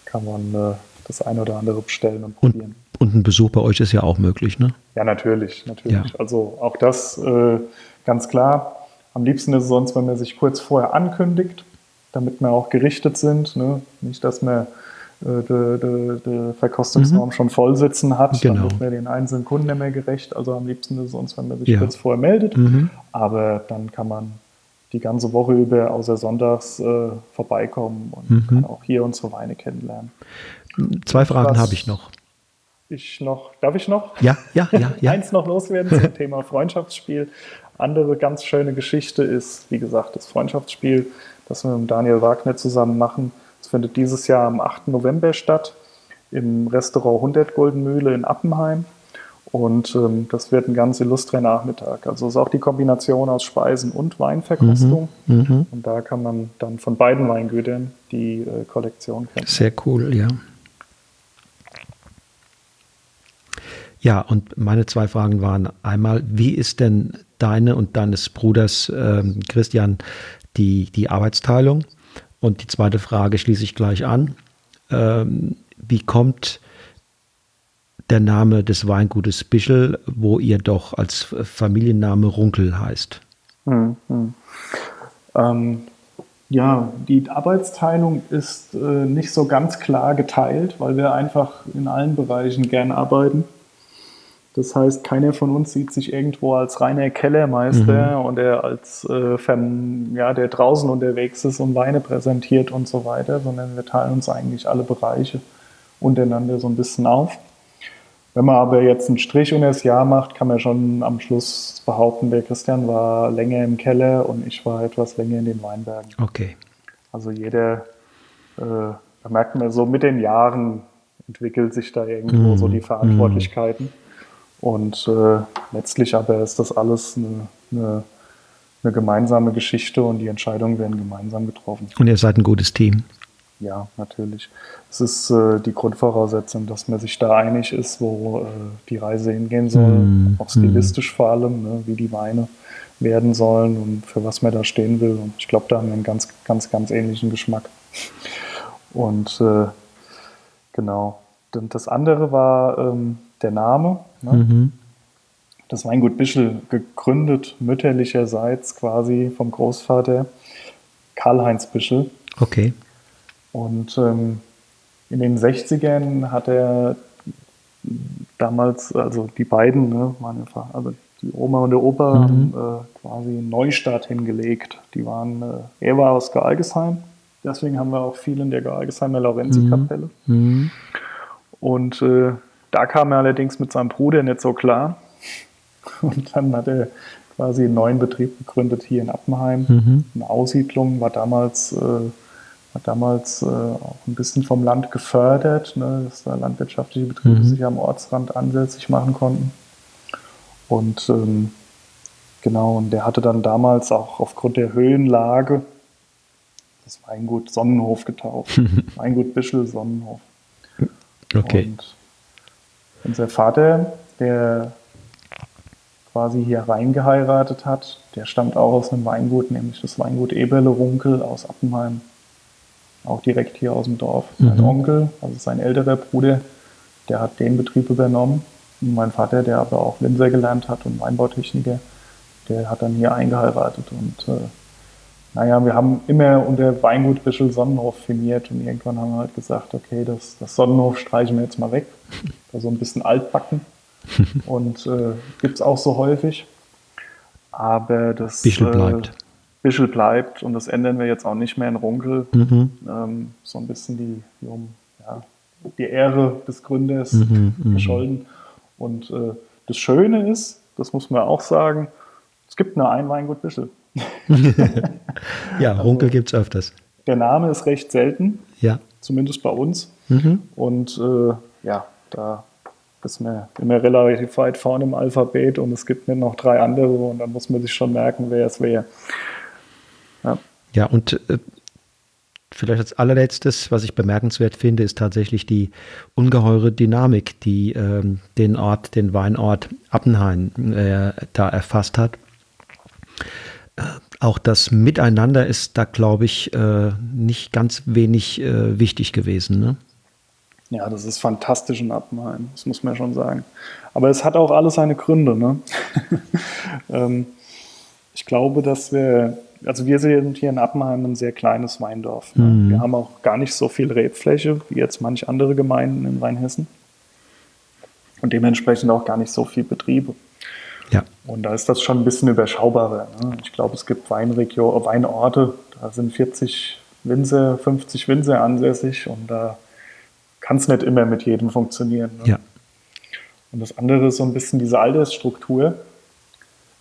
kann man äh, das eine oder andere bestellen und probieren. Und, ein Besuch bei euch ist ja auch möglich, ne? Ja, natürlich, natürlich. Ja. Also auch das äh, ganz klar. Am liebsten ist es sonst, wenn man sich kurz vorher ankündigt, damit wir auch gerichtet sind. Ne? Nicht, dass äh, die, die, die Verkostungsraum mhm. schon voll sitzen hat, genau. dann wird man den einzelnen Kunden nicht mehr gerecht. Also am liebsten ist es uns, wenn man sich ja. kurz vorher meldet. Mhm. Aber dann kann man die ganze Woche über außer sonntags äh, vorbeikommen und mhm. kann auch hier unsere Weine kennenlernen. Zwei Fragen habe ich noch. Ich noch, darf ich noch? Ja, ja, ja. ja. Eins noch loswerden zum Thema Freundschaftsspiel. Andere ganz schöne Geschichte ist, wie gesagt, das Freundschaftsspiel, das wir mit Daniel Wagner zusammen machen. Findet dieses Jahr am 8. November statt im Restaurant 100 Goldenmühle in Appenheim. Und ähm, das wird ein ganz illustrer Nachmittag. Also es ist auch die Kombination aus Speisen und Weinverkostung. Mhm, mh. Und da kann man dann von beiden Weingütern die äh, Kollektion kennen. Sehr cool, ja. Ja, und meine zwei Fragen waren einmal, wie ist denn deine und deines Bruders ähm, Christian die, die Arbeitsteilung? Und die zweite Frage schließe ich gleich an. Ähm, wie kommt der Name des Weingutes Bischel, wo ihr doch als Familienname Runkel heißt. Hm, hm. Ähm, ja, die Arbeitsteilung ist äh, nicht so ganz klar geteilt, weil wir einfach in allen Bereichen gern arbeiten. Das heißt, keiner von uns sieht sich irgendwo als reiner Kellermeister mhm. und der als äh, ja, der draußen unterwegs ist und Weine präsentiert und so weiter, sondern wir teilen uns eigentlich alle Bereiche untereinander so ein bisschen auf. Wenn man aber jetzt einen Strich unter das Jahr macht, kann man schon am Schluss behaupten, der Christian war länger im Keller und ich war etwas länger in den Weinbergen. Okay. Also jeder, äh, da merkt man so mit den Jahren entwickelt sich da irgendwo mm. so die Verantwortlichkeiten. Mm. Und äh, letztlich aber ist das alles eine, eine, eine gemeinsame Geschichte und die Entscheidungen werden gemeinsam getroffen. Und ihr seid ein gutes Team ja, natürlich. Es ist äh, die Grundvoraussetzung, dass man sich da einig ist, wo äh, die Reise hingehen soll, mm, auch stilistisch mm. vor allem, ne, wie die Weine werden sollen und für was man da stehen will. Und ich glaube, da haben wir einen ganz, ganz, ganz ähnlichen Geschmack. Und äh, genau. Und das andere war ähm, der Name. Ne? Mhm. Das Weingut Bischel, gegründet mütterlicherseits quasi vom Großvater Karl-Heinz Bischel. Okay. Und ähm, in den 60ern hat er damals, also die beiden, ne, meine, also die Oma und der Opa, mhm. haben äh, quasi einen Neustart hingelegt. Die waren, äh, er war aus Gealgesheim, deswegen haben wir auch viel in der Gealgesheimer Laurenzi-Kapelle. Mhm. mhm. Und äh, da kam er allerdings mit seinem Bruder nicht so klar. Und dann hat er quasi einen neuen Betrieb gegründet hier in Appenheim. Mhm. Eine Aussiedlung war damals äh, hat damals äh, auch ein bisschen vom Land gefördert, ne, dass da landwirtschaftliche Betriebe mhm. sich am Ortsrand ansässig machen konnten. Und ähm, genau, und der hatte dann damals auch aufgrund der Höhenlage das Weingut Sonnenhof getauft. Weingut Bischel Sonnenhof. Okay. Und unser Vater, der quasi hier reingeheiratet hat, der stammt auch aus einem Weingut, nämlich das Weingut Eberle Runkel aus Appenheim auch direkt hier aus dem Dorf. Mhm. Mein Onkel, also sein älterer Bruder, der hat den Betrieb übernommen. Und mein Vater, der aber auch Linzer gelernt hat und Weinbautechniker, der hat dann hier eingeheiratet. Und äh, naja, wir haben immer unter Weingut Bischel Sonnenhof firmiert und irgendwann haben wir halt gesagt, okay, das, das Sonnenhof streichen wir jetzt mal weg. Also ein bisschen altbacken. und äh, gibt es auch so häufig. Aber das. Bischel bleibt. Äh, Bischel bleibt und das ändern wir jetzt auch nicht mehr in Runkel. Mhm. Ähm, so ein bisschen die, die, ja, die Ehre des Gründers mhm, mhm. Und äh, das Schöne ist, das muss man auch sagen, es gibt nur ein Weingut Bischel. ja, also, Runkel gibt es öfters. Der Name ist recht selten, ja. zumindest bei uns. Mhm. Und äh, ja, da ist man immer relativ weit vorne im Alphabet und es gibt mir noch drei andere und dann muss man sich schon merken, wer es wäre. Ja, ja und äh, vielleicht als allerletztes, was ich bemerkenswert finde, ist tatsächlich die ungeheure Dynamik, die ähm, den Ort, den Weinort Appenheim äh, da erfasst hat. Auch das Miteinander ist da, glaube ich, äh, nicht ganz wenig äh, wichtig gewesen. Ne? Ja, das ist fantastisch in Appenheim, das muss man schon sagen. Aber es hat auch alles seine Gründe. Ne? ähm, ich glaube, dass wir also wir sind hier in Appenheim ein sehr kleines Weindorf. Mhm. Wir haben auch gar nicht so viel Rebfläche wie jetzt manch andere Gemeinden in Rheinhessen. Und dementsprechend auch gar nicht so viel Betriebe. Ja. Und da ist das schon ein bisschen überschaubarer. Ne? Ich glaube, es gibt Weinregion, Weinorte, da sind 40 Winzer, 50 Winzer ansässig und da kann es nicht immer mit jedem funktionieren. Ne? Ja. Und das andere ist so ein bisschen diese Altersstruktur.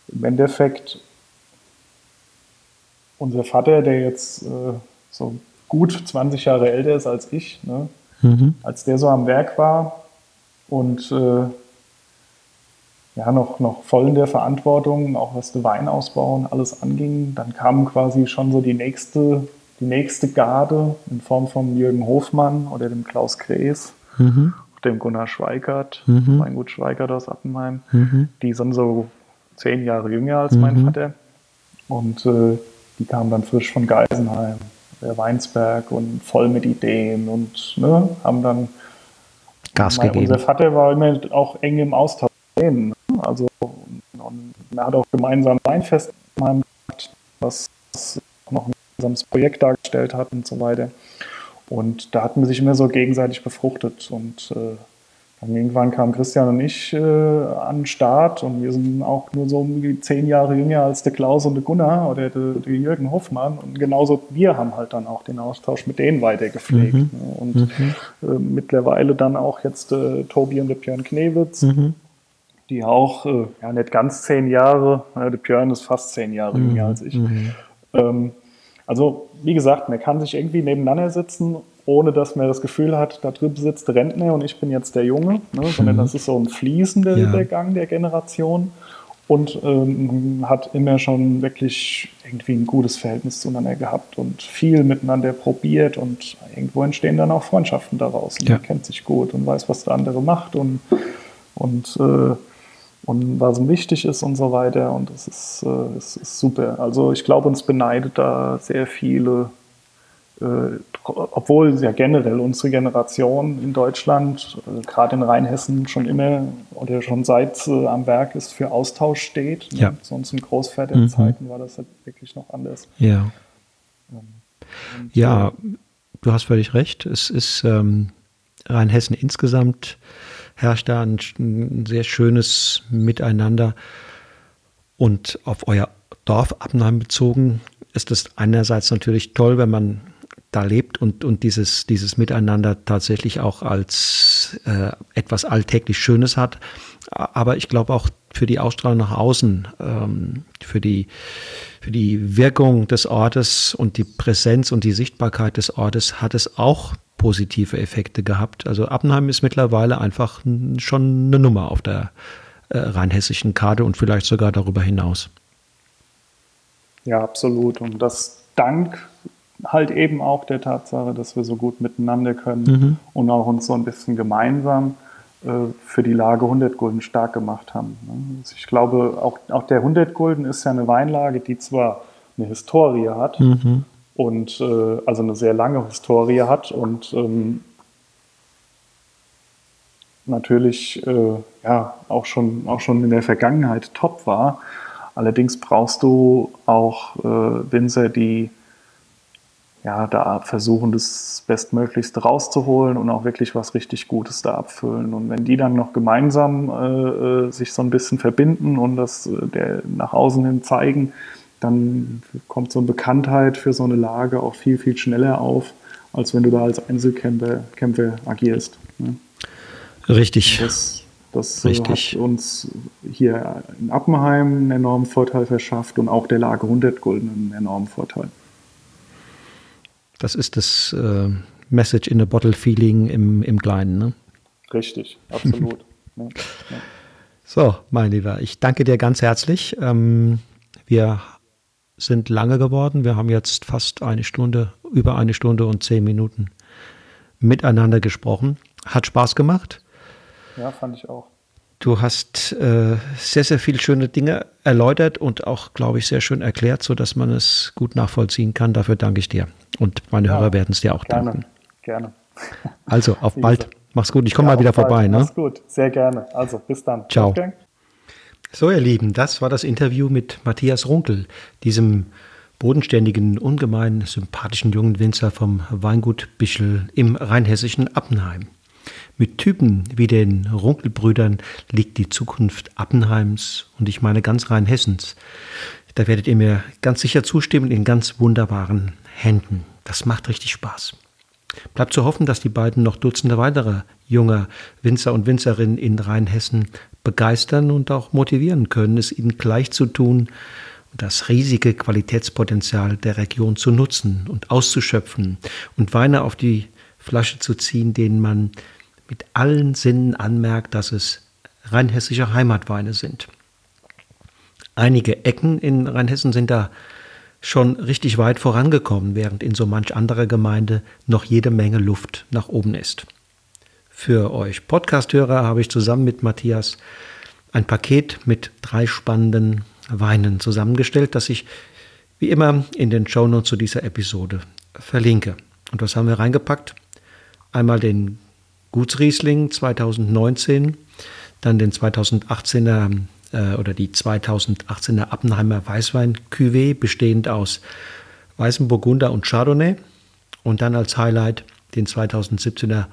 Im Endeffekt, unser Vater, der jetzt äh, so gut 20 Jahre älter ist als ich, ne? mhm. als der so am Werk war und äh, ja, noch, noch voll in der Verantwortung, auch was den Weinausbau und alles anging. Dann kam quasi schon so die nächste, die nächste Garde in Form von Jürgen Hofmann oder dem Klaus Krees, mhm. dem Gunnar Schweigert, mhm. Weingut Schweigert aus Appenheim. Mhm. Die sind so zehn Jahre jünger als mein mhm. Vater. Und äh, die kamen dann frisch von Geisenheim, der Weinsberg und voll mit Ideen und ne, haben dann Gas mein, gegeben. Unser Vater war immer auch eng im Austausch. Also er hat auch gemeinsam Weinfest gemacht, was noch ein gemeinsames Projekt dargestellt hat und so weiter. Und da hatten wir sich immer so gegenseitig befruchtet. Und äh, dann irgendwann kamen Christian und ich äh, an den Start und wir sind auch nur so um zehn Jahre jünger als der Klaus und der Gunnar oder der, der Jürgen Hoffmann. Und genauso wir haben halt dann auch den Austausch mit denen weitergepflegt. Mhm. Ne? Und mhm. äh, mittlerweile dann auch jetzt äh, Tobi und der Björn Knewitz. Mhm die auch, äh, ja, nicht ganz zehn Jahre, äh, der Björn ist fast zehn Jahre mhm. jünger als ich. Mhm. Ähm, also, wie gesagt, man kann sich irgendwie nebeneinander sitzen, ohne dass man das Gefühl hat, da drüben sitzt der Rentner und ich bin jetzt der Junge, ne, sondern mhm. das ist so ein fließender ja. Übergang der Generation und ähm, hat immer schon wirklich irgendwie ein gutes Verhältnis zueinander gehabt und viel miteinander probiert und irgendwo entstehen dann auch Freundschaften daraus. Und ja. man kennt sich gut und weiß, was der andere macht und, und äh, und was ihm wichtig ist und so weiter. Und es ist, äh, es ist super. Also ich glaube, uns beneidet da sehr viele, äh, obwohl ja generell unsere Generation in Deutschland, äh, gerade in Rheinhessen, schon immer oder schon seit äh, am Werk ist, für Austausch steht. Ja. Ne? Sonst in Großväterzeiten mhm. war das halt wirklich noch anders. Ja. Ähm, ja, du hast völlig recht. Es ist ähm, Rheinhessen insgesamt herrscht da ein, ein sehr schönes Miteinander. Und auf euer Dorf Appenheim bezogen ist es einerseits natürlich toll, wenn man da lebt und, und dieses, dieses Miteinander tatsächlich auch als äh, etwas alltäglich Schönes hat. Aber ich glaube auch für die Ausstrahlung nach außen, ähm, für, die, für die Wirkung des Ortes und die Präsenz und die Sichtbarkeit des Ortes hat es auch positive Effekte gehabt. Also Appenheim ist mittlerweile einfach schon eine Nummer auf der äh, rheinhessischen Karte und vielleicht sogar darüber hinaus. Ja, absolut. Und das dank halt eben auch der Tatsache, dass wir so gut miteinander können mhm. und auch uns so ein bisschen gemeinsam äh, für die Lage 100 Gulden stark gemacht haben. Ne? Also ich glaube, auch, auch der 100 Gulden ist ja eine Weinlage, die zwar eine Historie hat, mhm und äh, also eine sehr lange Historie hat und ähm, natürlich äh, ja auch schon auch schon in der Vergangenheit top war. Allerdings brauchst du auch äh, Winzer, die ja da versuchen, das Bestmöglichste rauszuholen und auch wirklich was richtig Gutes da abfüllen. Und wenn die dann noch gemeinsam äh, äh sich so ein bisschen verbinden und das äh, der nach außen hin zeigen, dann kommt so eine Bekanntheit für so eine Lage auch viel, viel schneller auf, als wenn du da als Einzelkämpfer Kämpfer agierst. Ne? Richtig. Das, das Richtig. hat uns hier in Appenheim einen enormen Vorteil verschafft und auch der Lage 100 Gulden einen enormen Vorteil. Das ist das äh, Message in a Bottle Feeling im, im Kleinen, ne? Richtig, absolut. ja, ja. So, mein Lieber, ich danke dir ganz herzlich. Ähm, wir sind lange geworden. Wir haben jetzt fast eine Stunde, über eine Stunde und zehn Minuten miteinander gesprochen. Hat Spaß gemacht. Ja, fand ich auch. Du hast äh, sehr, sehr viele schöne Dinge erläutert und auch, glaube ich, sehr schön erklärt, sodass man es gut nachvollziehen kann. Dafür danke ich dir. Und meine ja, Hörer werden es dir auch gerne, danken. Gerne. Also, auf bald. Mach's gut. Ich komme ja, mal wieder vorbei. Ne? Mach's gut. Sehr gerne. Also, bis dann. Ciao. Okay. So, ihr Lieben, das war das Interview mit Matthias Runkel, diesem bodenständigen, ungemein sympathischen jungen Winzer vom Weingut Bischel im rheinhessischen Appenheim. Mit Typen wie den Runkelbrüdern liegt die Zukunft Appenheims und ich meine ganz Rheinhessens. Da werdet ihr mir ganz sicher zustimmen in ganz wunderbaren Händen. Das macht richtig Spaß. Bleibt zu hoffen, dass die beiden noch Dutzende weitere junger Winzer und Winzerinnen in Rheinhessen begeistern und auch motivieren können, es ihnen gleich zu tun und das riesige Qualitätspotenzial der Region zu nutzen und auszuschöpfen und Weine auf die Flasche zu ziehen, denen man mit allen Sinnen anmerkt, dass es rheinhessische Heimatweine sind. Einige Ecken in Rheinhessen sind da schon richtig weit vorangekommen, während in so manch anderer Gemeinde noch jede Menge Luft nach oben ist. Für euch Podcasthörer habe ich zusammen mit Matthias ein Paket mit drei spannenden Weinen zusammengestellt, das ich wie immer in den Shownotes zu dieser Episode verlinke. Und was haben wir reingepackt? Einmal den Gutsriesling 2019, dann den 2018er äh, oder die 2018er Appenheimer Weißwein Cuvée, bestehend aus Weißem Burgunder und Chardonnay. Und dann als Highlight den 2017er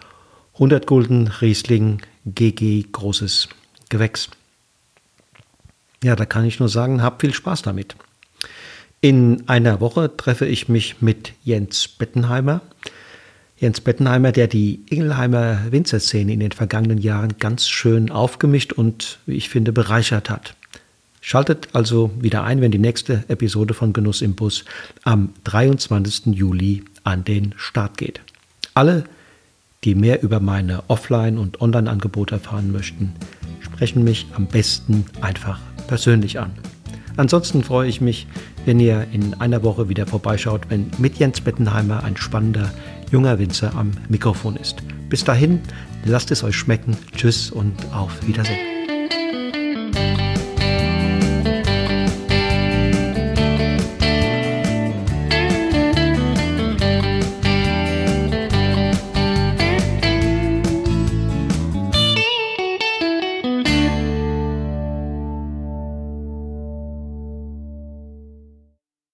100 Gulden Riesling GG Großes Gewächs. Ja, da kann ich nur sagen, hab viel Spaß damit. In einer Woche treffe ich mich mit Jens Bettenheimer. Jens Bettenheimer, der die Ingelheimer Winzerszene in den vergangenen Jahren ganz schön aufgemischt und, wie ich finde, bereichert hat. Schaltet also wieder ein, wenn die nächste Episode von Genuss im Bus am 23. Juli an den Start geht. Alle, die mehr über meine Offline- und Online-Angebote erfahren möchten, sprechen mich am besten einfach persönlich an. Ansonsten freue ich mich, wenn ihr in einer Woche wieder vorbeischaut, wenn mit Jens Bettenheimer ein spannender junger Winzer am Mikrofon ist. Bis dahin, lasst es euch schmecken. Tschüss und auf Wiedersehen.